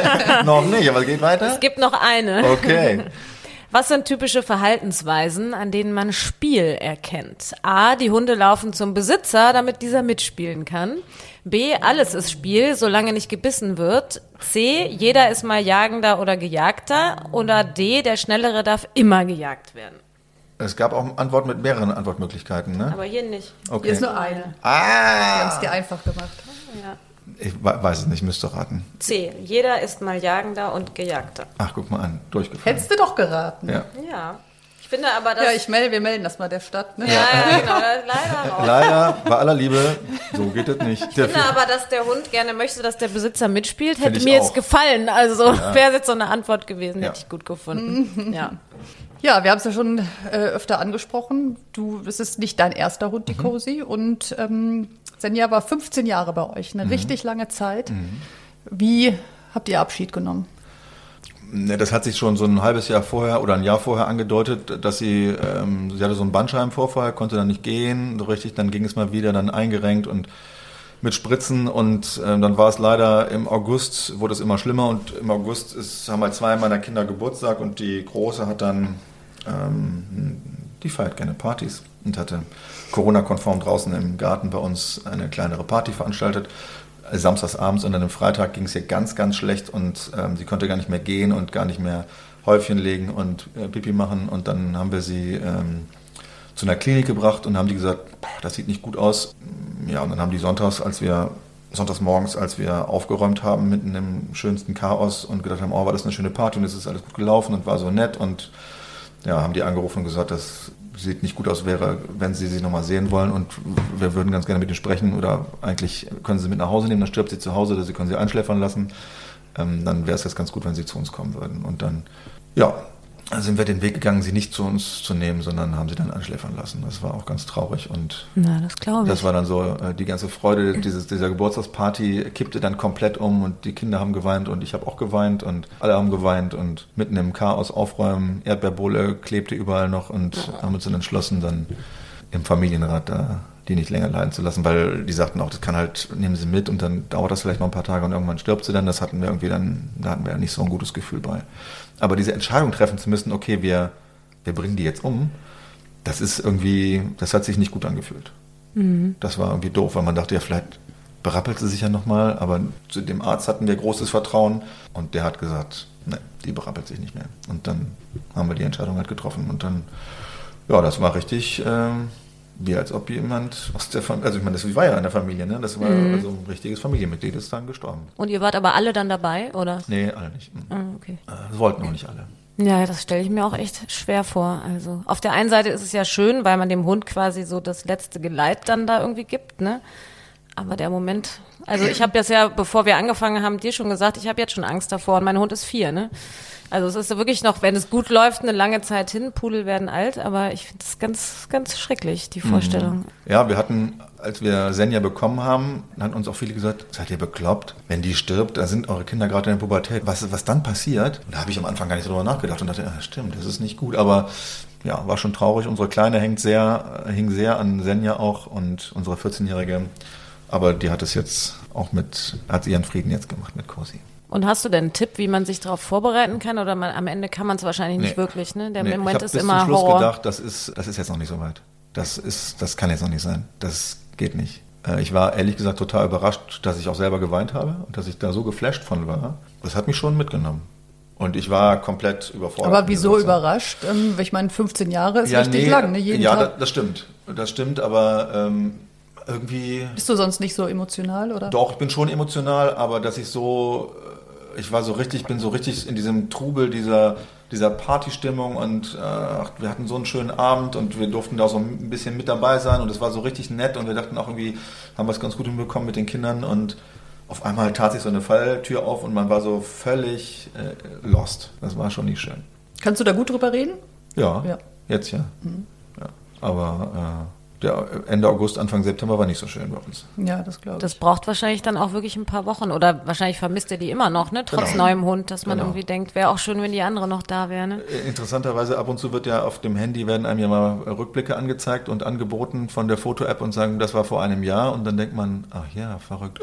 (laughs) Noch nicht, aber geht weiter. Es gibt noch eine. Okay. (laughs) Was sind typische Verhaltensweisen, an denen man Spiel erkennt? A. Die Hunde laufen zum Besitzer, damit dieser mitspielen kann. B. Alles ist Spiel, solange nicht gebissen wird. C. Jeder ist mal Jagender oder Gejagter. Oder D. Der Schnellere darf immer gejagt werden. Es gab auch Antworten mit mehreren Antwortmöglichkeiten, ne? Aber hier nicht. Okay. Hier ist nur eine. Wir ah! haben es dir einfach gemacht. Ich we- weiß es nicht, müsste raten. C. Jeder ist mal Jagender und Gejagter. Ach, guck mal an, durchgefallen. Hättest du doch geraten. Ja. Ja. Ich finde aber, dass... Ja, ich melde, wir melden das mal der Stadt. Ne? ja, ja, genau. Leider (laughs) auch. Leider, bei aller Liebe, so geht es nicht. Ich finde aber, dass der Hund gerne möchte, dass der Besitzer mitspielt, hätte ich mir auch. jetzt gefallen. Also wäre jetzt so eine Antwort gewesen, Ja. hätte ich gut gefunden. (laughs) Ja. Ja, wir haben es ja schon äh, öfter angesprochen. Du, es ist nicht dein erster Hund, die Mhm. Cosi. Und ähm, Senja war 15 Jahre bei euch, Mhm. eine richtig lange Zeit. Wie habt ihr Abschied genommen? Ne, das hat sich schon so ein halbes Jahr vorher oder ein Jahr vorher angedeutet, dass sie, ähm, sie hatte so einen Bandscheibenvorfall, konnte dann nicht gehen, so richtig, dann ging es mal wieder, dann eingerenkt und mit Spritzen und ähm, dann war es leider im August, wurde es immer schlimmer und im August ist, haben halt zwei meiner Kinder Geburtstag und die Große hat dann, ähm, die feiert gerne Partys und hatte Corona-konform draußen im Garten bei uns eine kleinere Party veranstaltet samstags abends und dann am Freitag ging es ihr ganz, ganz schlecht und ähm, sie konnte gar nicht mehr gehen und gar nicht mehr Häufchen legen und äh, Pipi machen. Und dann haben wir sie ähm, zu einer Klinik gebracht und haben die gesagt, das sieht nicht gut aus. Ja, und dann haben die sonntags, als wir sonntags morgens, als wir aufgeräumt haben, mitten im schönsten Chaos und gedacht haben, oh, war das eine schöne Party und es ist alles gut gelaufen und war so nett und ja, haben die angerufen und gesagt, das sieht nicht gut aus wäre, wenn Sie sie nochmal sehen wollen und wir würden ganz gerne mit Ihnen sprechen oder eigentlich können Sie mit nach Hause nehmen, dann stirbt sie zu Hause oder Sie können sie einschläfern lassen. Ähm, dann wäre es jetzt ganz gut, wenn Sie zu uns kommen würden. Und dann, ja, sind wir den Weg gegangen, sie nicht zu uns zu nehmen, sondern haben sie dann anschläfern lassen. Das war auch ganz traurig und Na, das das war dann so, äh, die ganze Freude dieses, dieser Geburtstagsparty kippte dann komplett um und die Kinder haben geweint und ich habe auch geweint und alle haben geweint und mitten im Chaos aufräumen, Erdbeerbohle klebte überall noch und haben uns dann entschlossen, dann im Familienrat da die nicht länger leiden zu lassen, weil die sagten auch, das kann halt, nehmen sie mit und dann dauert das vielleicht noch ein paar Tage und irgendwann stirbt sie dann. Das hatten wir irgendwie dann, da hatten wir ja nicht so ein gutes Gefühl bei. Aber diese Entscheidung treffen zu müssen, okay, wir, wir bringen die jetzt um, das ist irgendwie, das hat sich nicht gut angefühlt. Mhm. Das war irgendwie doof, weil man dachte, ja, vielleicht berappelt sie sich ja nochmal, aber zu dem Arzt hatten wir großes Vertrauen und der hat gesagt, ne, die berappelt sich nicht mehr. Und dann haben wir die Entscheidung halt getroffen und dann, ja, das war richtig, äh, wie als ob jemand aus der Familie, also ich meine, das war ja in der Familie, ne? Das war mhm. also ein richtiges Familienmitglied, ist dann gestorben. Und ihr wart aber alle dann dabei, oder? Nee, alle nicht. Mhm. Ah, okay. Äh, das wollten auch nicht alle. Ja, das stelle ich mir auch echt schwer vor. Also auf der einen Seite ist es ja schön, weil man dem Hund quasi so das letzte Geleit dann da irgendwie gibt, ne? Aber der Moment, also ich habe das ja, bevor wir angefangen haben, dir schon gesagt, ich habe jetzt schon Angst davor und mein Hund ist vier, ne? Also es ist wirklich noch, wenn es gut läuft, eine lange Zeit hin. Pudel werden alt, aber ich finde das ganz, ganz schrecklich, die Vorstellung. Mhm. Ja, wir hatten, als wir Senja bekommen haben, haben uns auch viele gesagt, seid ihr bekloppt? Wenn die stirbt, da sind eure Kinder gerade in der Pubertät. Was, was dann passiert? Und da habe ich am Anfang gar nicht darüber nachgedacht und dachte, ja, stimmt, das ist nicht gut. Aber ja, war schon traurig. Unsere Kleine hängt sehr, hing sehr an Senja auch und unsere 14-Jährige. Aber die hat es jetzt auch mit, hat sie ihren Frieden jetzt gemacht mit Cosi. Und hast du denn einen Tipp, wie man sich darauf vorbereiten kann? Oder man, am Ende kann man es wahrscheinlich nicht nee. wirklich, ne? Der nee, Moment ist bis immer zum Schluss Horror. gedacht, das ist, das ist jetzt noch nicht so weit. Das ist, das kann jetzt noch nicht sein. Das geht nicht. Äh, ich war ehrlich gesagt total überrascht, dass ich auch selber geweint habe und dass ich da so geflasht von war. Das hat mich schon mitgenommen. Und ich war komplett überfordert. Aber wieso überrascht? Ähm, ich meine, 15 Jahre ist ja, richtig nee, lang, ne? Jeden ja, Tag. das stimmt. Das stimmt, aber ähm, irgendwie. Bist du sonst nicht so emotional, oder? Doch, ich bin schon emotional, aber dass ich so ich war so richtig, bin so richtig in diesem Trubel dieser, dieser Partystimmung und äh, wir hatten so einen schönen Abend und wir durften da so ein bisschen mit dabei sein und es war so richtig nett und wir dachten auch irgendwie, haben wir es ganz gut hinbekommen mit den Kindern und auf einmal tat sich so eine Falltür auf und man war so völlig äh, lost. Das war schon nicht schön. Kannst du da gut drüber reden? Ja, ja. jetzt ja. Mhm. ja. Aber äh, der Ende August, Anfang September war nicht so schön bei uns. Ja, das glaube ich. Das braucht wahrscheinlich dann auch wirklich ein paar Wochen. Oder wahrscheinlich vermisst ihr die immer noch, ne? Trotz genau. neuem Hund, dass man genau. irgendwie denkt, wäre auch schön, wenn die andere noch da wäre. Ne? Äh, interessanterweise, ab und zu wird ja auf dem Handy werden einem ja mal Rückblicke angezeigt und angeboten von der Foto-App und sagen, das war vor einem Jahr. Und dann denkt man, ach ja, verrückt.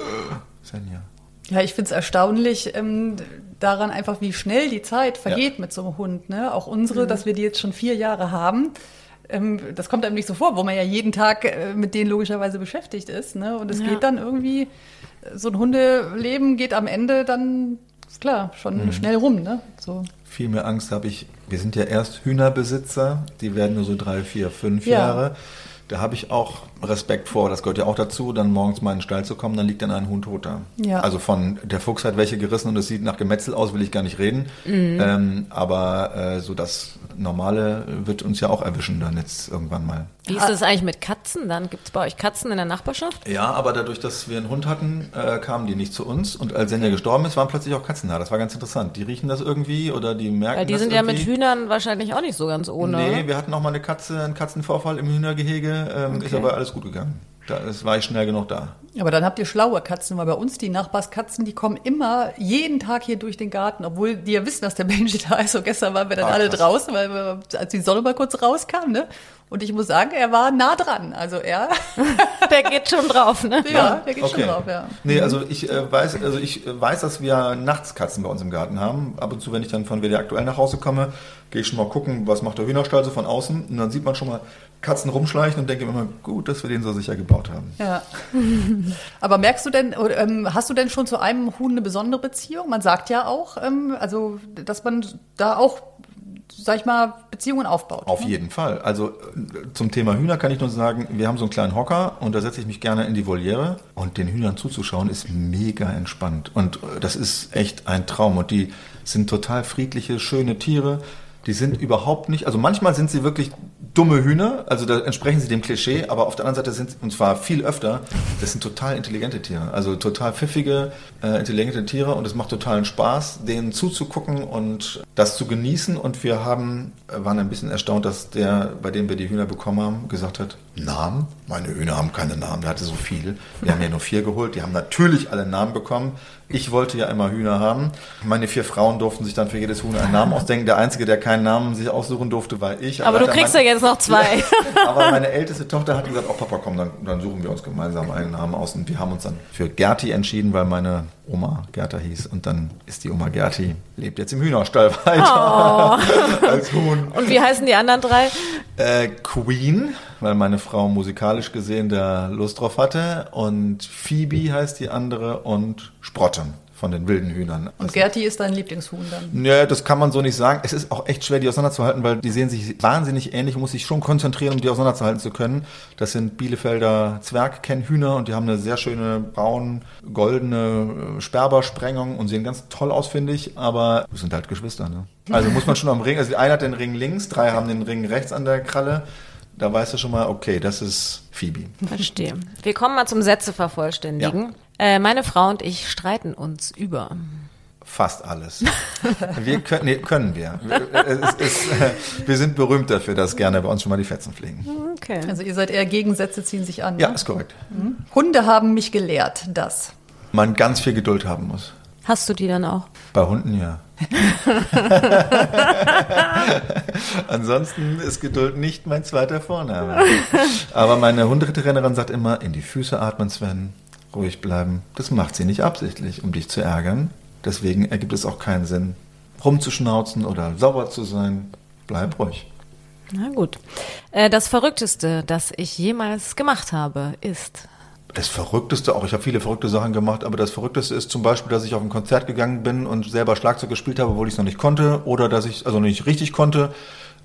Senja. Ja, ich finde es erstaunlich ähm, daran einfach, wie schnell die Zeit vergeht ja. mit so einem Hund. Ne? Auch unsere, mhm. dass wir die jetzt schon vier Jahre haben ähm, das kommt einem nicht so vor, wo man ja jeden Tag äh, mit denen logischerweise beschäftigt ist. Ne? Und es ja. geht dann irgendwie, so ein Hundeleben geht am Ende dann, ist klar, schon mhm. schnell rum. Ne? So. Viel mehr Angst habe ich, wir sind ja erst Hühnerbesitzer, die werden nur so drei, vier, fünf ja. Jahre. Da habe ich auch Respekt vor, das gehört ja auch dazu, dann morgens mal in den Stall zu kommen, dann liegt dann ein Hund tot da. Ja. Also von der Fuchs hat welche gerissen und es sieht nach Gemetzel aus, will ich gar nicht reden. Mhm. Ähm, aber äh, so das Normale wird uns ja auch erwischen dann jetzt irgendwann mal. Wie ist das eigentlich mit Katzen dann? Gibt es bei euch Katzen in der Nachbarschaft? Ja, aber dadurch, dass wir einen Hund hatten, äh, kamen die nicht zu uns. Und als Senja gestorben ist, waren plötzlich auch Katzen da. Das war ganz interessant. Die riechen das irgendwie oder die merken Weil die sind irgendwie. ja mit Hühnern wahrscheinlich auch nicht so ganz ohne. Nee, wir hatten auch mal eine Katze, einen Katzenvorfall im Hühnergehege. Ähm, okay. Ist aber alles gut gegangen. Da ist, war ich schnell genug da. Aber dann habt ihr schlaue Katzen, weil bei uns die Nachbarskatzen, die kommen immer jeden Tag hier durch den Garten, obwohl die ja wissen, dass der (laughs) Benji da ist. So gestern waren wir dann Ah, alle krass. draußen, weil wir, als die Sonne mal kurz rauskam, ne? Und ich muss sagen, er war nah dran. Also er, (laughs) Der geht schon drauf, ne? ja, der geht schon drauf, ja. Nee, also ich äh, weiß, also ich äh, weiß, dass wir nachts Katzen bei uns im Garten haben. Ab und zu, wenn ich dann von WD aktuell nach Hause komme, gehe ich schon mal gucken, was macht der Hühnerstall so von außen. Und dann sieht man schon mal Katzen rumschleichen und denke immer, gut, dass wir den so sicher gebaut haben. Ja. (laughs) Aber merkst du denn, oder, ähm, hast du denn schon zu einem Huhn eine besondere Beziehung? Man sagt ja auch, ähm, also, dass man da auch, sag ich mal, Beziehungen aufbaut. Auf ne? jeden Fall. Also äh, zum Thema Hühner kann ich nur sagen, wir haben so einen kleinen Hocker und da setze ich mich gerne in die Voliere und den Hühnern zuzuschauen ist mega entspannt und äh, das ist echt ein Traum und die sind total friedliche, schöne Tiere. Die sind überhaupt nicht, also manchmal sind sie wirklich dumme Hühner, also da entsprechen sie dem Klischee, aber auf der anderen Seite sind und zwar viel öfter, das sind total intelligente Tiere, also total pfiffige, äh, intelligente Tiere und es macht totalen Spaß, denen zuzugucken und das zu genießen. Und wir haben, waren ein bisschen erstaunt, dass der, bei dem wir die Hühner bekommen haben, gesagt hat, Namen? Meine Hühner haben keine Namen, der hatte so viel. Wir haben ja nur vier geholt, die haben natürlich alle Namen bekommen. Ich wollte ja immer Hühner haben. Meine vier Frauen durften sich dann für jedes Huhn einen Namen ausdenken. Der Einzige, der keinen Namen sich aussuchen durfte, war ich. Aber du hat kriegst mein- ja jetzt noch zwei. aber meine älteste Tochter hat gesagt, oh Papa, komm, dann, dann suchen wir uns gemeinsam einen Namen aus. Und wir haben uns dann für Gerti entschieden, weil meine Oma Gerda hieß. Und dann ist die Oma Gerti, lebt jetzt im Hühnerstall weiter (laughs) als Huhn. Und wie heißen die anderen drei? Äh, Queen, weil meine Frau musikalisch gesehen da Lust drauf hatte. Und Phoebe heißt die andere und Sprotte von den wilden Hühnern. Und Gerti ist dein Lieblingshuhn dann. Ja, das kann man so nicht sagen. Es ist auch echt schwer, die auseinanderzuhalten, weil die sehen sich wahnsinnig ähnlich. Man muss sich schon konzentrieren, um die auseinanderzuhalten zu können. Das sind Bielefelder Zwergkennhühner und die haben eine sehr schöne braun-goldene äh, Sperbersprengung und sehen ganz toll aus, finde ich. Aber sind halt Geschwister, ne? Also muss man schon am Ring, also die eine hat den Ring links, drei haben den Ring rechts an der Kralle. Da weißt du schon mal, okay, das ist Phoebe. Verstehe. Wir kommen mal zum Sätze vervollständigen. Äh, meine Frau und ich streiten uns über. Fast alles. Wir können, nee, können wir. Es ist, äh, wir sind berühmt dafür, dass gerne bei uns schon mal die Fetzen fliegen. Okay. Also ihr seid eher Gegensätze ziehen sich an. Ja, Ne? ist korrekt. Hunde haben mich gelehrt, dass. Man ganz viel Geduld haben muss. Hast du die dann auch? Bei Hunden ja. (laughs) Ansonsten ist Geduld nicht mein zweiter Vorname. Aber meine Hundetrainerin sagt immer, in die Füße atmen, Sven, ruhig bleiben. Das macht sie nicht absichtlich, um dich zu ärgern. Deswegen ergibt es auch keinen Sinn, rumzuschnauzen oder sauber zu sein. Bleib ruhig. Na gut. Äh, das Verrückteste, das ich jemals gemacht habe, ist. Das Verrückteste, auch ich habe viele verrückte Sachen gemacht, aber das Verrückteste ist zum Beispiel, dass ich auf ein Konzert gegangen bin und selber Schlagzeug gespielt habe, obwohl ich es noch nicht konnte, oder dass ich also nicht richtig konnte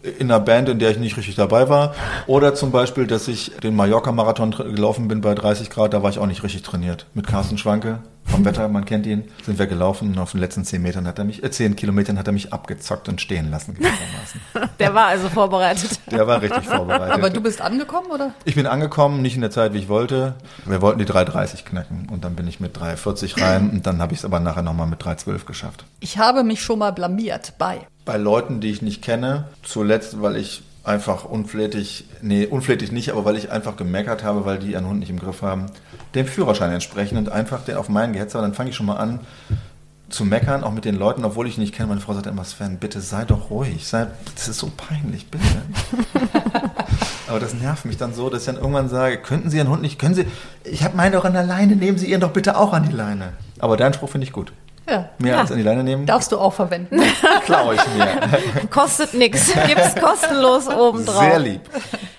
in einer Band, in der ich nicht richtig dabei war, oder zum Beispiel, dass ich den Mallorca-Marathon gelaufen bin bei 30 Grad, da war ich auch nicht richtig trainiert. Mit Carsten Schwanke vom Wetter, man kennt ihn, sind wir gelaufen und auf den letzten 10 Metern hat er mich, äh, 10 Kilometern hat er mich abgezockt und stehen lassen gewissermaßen. (laughs) Der war also vorbereitet. Der war richtig (laughs) vorbereitet. Aber du bist angekommen, oder? Ich bin angekommen, nicht in der Zeit, wie ich wollte. Wir wollten die 3,30 knacken und dann bin ich mit 3,40 rein und dann habe ich es aber nachher nochmal mit 3,12 geschafft. Ich habe mich schon mal blamiert bei. Bei Leuten, die ich nicht kenne, zuletzt, weil ich einfach unflätig, nee, unflätig nicht, aber weil ich einfach gemeckert habe, weil die ihren Hund nicht im Griff haben, dem Führerschein entsprechen und einfach den auf meinen gehetzt habe, dann fange ich schon mal an zu meckern, auch mit den Leuten, obwohl ich ihn nicht kenne. Meine Frau sagt immer, Sven, bitte sei doch ruhig, sei, das ist so peinlich, bitte. (laughs) Aber das nervt mich dann so, dass ich dann irgendwann sage, könnten Sie Ihren Hund nicht, können Sie, ich habe meinen doch an der Leine, nehmen Sie Ihren doch bitte auch an die Leine. Aber deinen Spruch finde ich gut. Ja. Mehr Ja. als an die Leine nehmen, Darfst du auch verwenden. (laughs) klaue ich mir. (laughs) Kostet nix. Gibt's kostenlos obendrauf. Sehr lieb.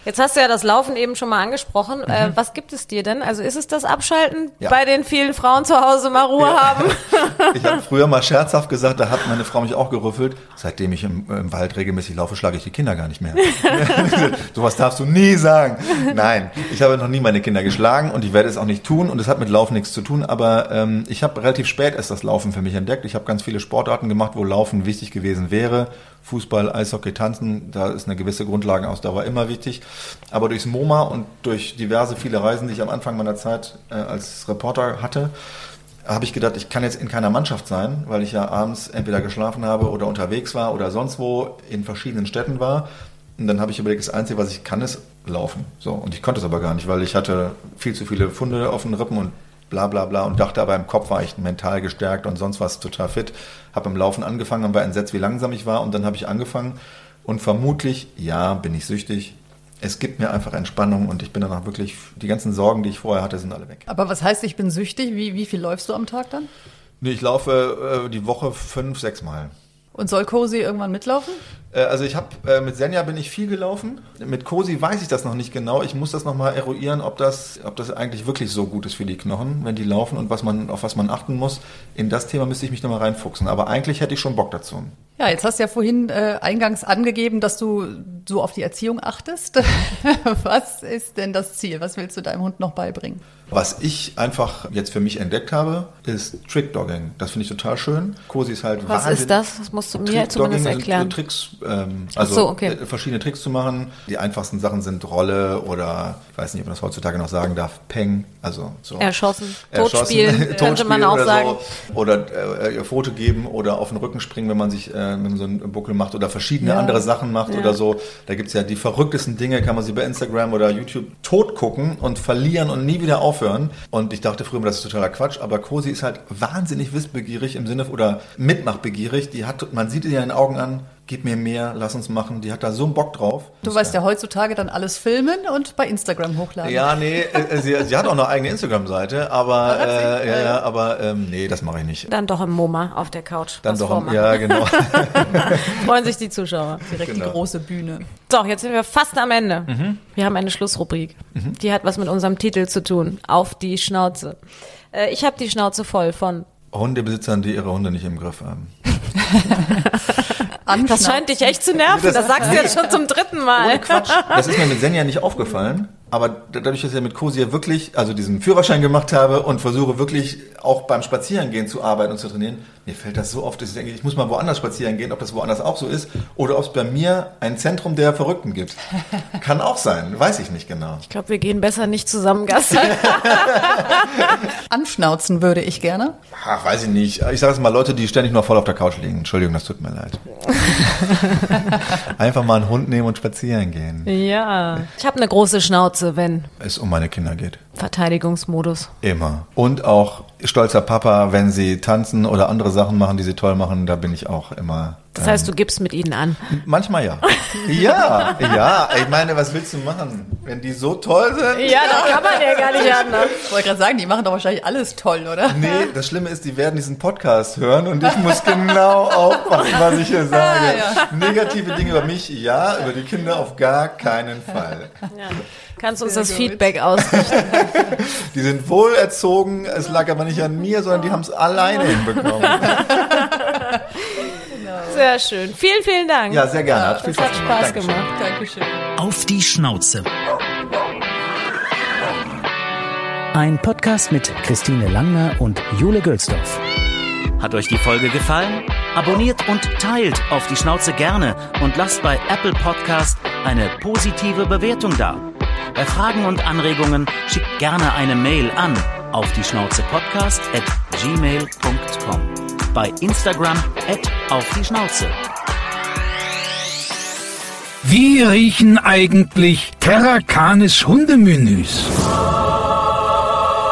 Jetzt hast du ja das Laufen eben schon mal angesprochen. Äh, was gibt es dir denn? Also ist es das Abschalten Ja. bei den vielen Frauen zu Hause mal Ruhe haben? (laughs) Ich habe früher mal scherzhaft gesagt, da hat meine Frau mich auch gerüffelt. Seitdem ich im, im Wald regelmäßig laufe, schlage ich die Kinder gar nicht mehr. Sowas darfst du nie sagen. Nein, ich habe noch nie meine Kinder geschlagen und ich werde es auch nicht tun und es hat mit Laufen nichts zu tun. Aber ähm, ich habe relativ spät erst das Laufen für mich entdeckt. Ich habe ganz viele Sportarten gemacht, wo Laufen wichtig gewesen wäre. Fußball, Eishockey, Tanzen, da ist eine gewisse Grundlagenausdauer immer wichtig. Aber durchs MoMA und durch diverse viele Reisen, die ich am Anfang meiner Zeit äh, als Reporter hatte, habe ich gedacht, ich kann jetzt in keiner Mannschaft sein, weil ich ja abends entweder geschlafen habe oder unterwegs war oder sonst wo in verschiedenen Städten war. Und dann habe ich überlegt, das Einzige, was ich kann, ist laufen. So, und ich konnte es aber gar nicht, weil ich hatte viel zu viele Funde auf den Rippen und bla bla bla und dachte aber im Kopf war ich mental gestärkt und sonst was total fit. Habe im Laufen angefangen und war entsetzt, wie langsam ich war und dann habe ich angefangen und vermutlich, ja, bin ich süchtig. Es gibt mir einfach Entspannung und ich bin danach wirklich, die ganzen Sorgen, die ich vorher hatte, sind alle weg. Aber was heißt, ich bin süchtig? Wie, wie viel läufst du am Tag dann? Nee, ich laufe äh, die Woche fünf, sechs Mal. Und soll Cosi irgendwann mitlaufen? Äh, also ich habe äh, mit Senja bin ich viel gelaufen. Mit Cosi weiß ich das noch nicht genau. Ich muss das nochmal eruieren, ob das, ob das eigentlich wirklich so gut ist für die Knochen, wenn die laufen und was man, auf was man achten muss. In das Thema müsste ich mich nochmal reinfuchsen. Aber eigentlich hätte ich schon Bock dazu. Ja, jetzt hast du ja vorhin äh, eingangs angegeben, dass du so auf die Erziehung achtest. (laughs) was ist denn das Ziel? Was willst du deinem Hund noch beibringen? Was ich einfach jetzt für mich entdeckt habe, ist Trickdogging. Das finde ich total schön. Cosi ist halt Was ist das? Das musst du mir zumindest erklären. Sind Tricks, ähm, also so, okay. verschiedene Tricks zu machen. Die einfachsten Sachen sind Rolle oder ich weiß nicht, ob man das heutzutage noch sagen darf, Peng, also so. Erschossen, Totspiel, Totspiel (laughs) könnte man auch oder sagen. So. Oder äh, Foto geben oder auf den Rücken springen, wenn man sich äh, wenn man so einen Buckel macht oder verschiedene ja. andere Sachen macht ja. oder so. Da gibt es ja die verrücktesten Dinge, kann man sie bei Instagram oder YouTube tot gucken und verlieren und nie wieder aufhören. Und ich dachte früher, das ist totaler Quatsch, aber Cosi ist halt wahnsinnig wissbegierig im Sinne oder mitmachbegierig. Die hat, man sieht ihr in den Augen an, gib mir mehr, lass uns machen. Die hat da so einen Bock drauf. Du weißt ja heutzutage dann alles filmen und bei Instagram hochladen. Ja, nee, äh, sie, sie, hat auch eine eigene Instagram-Seite, aber äh, ja, ja, aber ähm, nee, das mache ich nicht. Dann doch im MoMA auf der Couch. Dann doch, im, ja, genau. (laughs) Freuen sich die Zuschauer. Direkt genau. die große Bühne. So, jetzt sind wir fast am Ende. Mhm. Wir haben eine Schlussrubrik. Mhm. Die hat was mit unserem Titel zu tun. Auf die Schnauze. Äh, ich habe die Schnauze voll von Hundebesitzern, die ihre Hunde nicht im Griff haben. (laughs) Das scheint dich echt zu nerven. Das, das sagst du jetzt schon zum dritten Mal. Ohne Quatsch. Das ist mir mit Senja nicht aufgefallen. Aber dadurch, dass ich ja mit Cosi wirklich, also diesen Führerschein gemacht habe und versuche wirklich auch beim Spazierengehen zu arbeiten und zu trainieren, mir fällt das so oft, dass ich denke, ich muss mal woanders spazieren gehen, ob das woanders auch so ist oder ob es bei mir ein Zentrum der Verrückten gibt. (laughs) Kann auch sein, weiß ich nicht genau. Ich glaube, wir gehen besser nicht zusammen Gassi. (laughs) Anschnauzen würde ich gerne. Ach, weiß ich nicht. Ich sage es mal, Leute, die ständig nur voll auf der Couch liegen. Entschuldigung, das tut mir leid. (laughs) Einfach mal einen Hund nehmen und spazieren gehen. Ja. Ich habe eine große Schnauze, wenn es um meine Kinder geht. Verteidigungsmodus. Immer. Und auch stolzer Papa, wenn sie tanzen oder andere Sachen machen, die sie toll machen, da bin ich auch immer. Das heißt, du gibst mit ihnen an? Manchmal ja. (laughs) ja, ja. Ich meine, was willst du machen, wenn die so toll sind? Ja, das kann man ja gar nicht anders. Ich wollte gerade sagen, die machen doch wahrscheinlich alles toll, oder? Nee, das Schlimme ist, die werden diesen Podcast hören und ich muss genau aufpassen, was ich hier sage. Ah, ja. Negative Dinge über mich, ja, über die Kinder auf gar keinen Fall. Ja. Kannst du uns das. Feedback ausrichten? (laughs) die sind wohl erzogen, es lag aber nicht an mir, sondern die haben es alleine hinbekommen. (laughs) Sehr schön. Vielen, vielen Dank. Ja, sehr gerne. Hat, viel Spaß, hat Spaß gemacht. gemacht. Dankeschön. Auf die Schnauze. Ein Podcast mit Christine Langner und Jule Gölsdorf. Hat euch die Folge gefallen? Abonniert und teilt auf die Schnauze gerne und lasst bei Apple Podcast eine positive Bewertung da. Bei Fragen und Anregungen schickt gerne eine Mail an auf die Schnauze Podcast at gmail.com. Bei Instagram at auf die Schnauze. Wie riechen eigentlich Terrakanis Hundemenüs?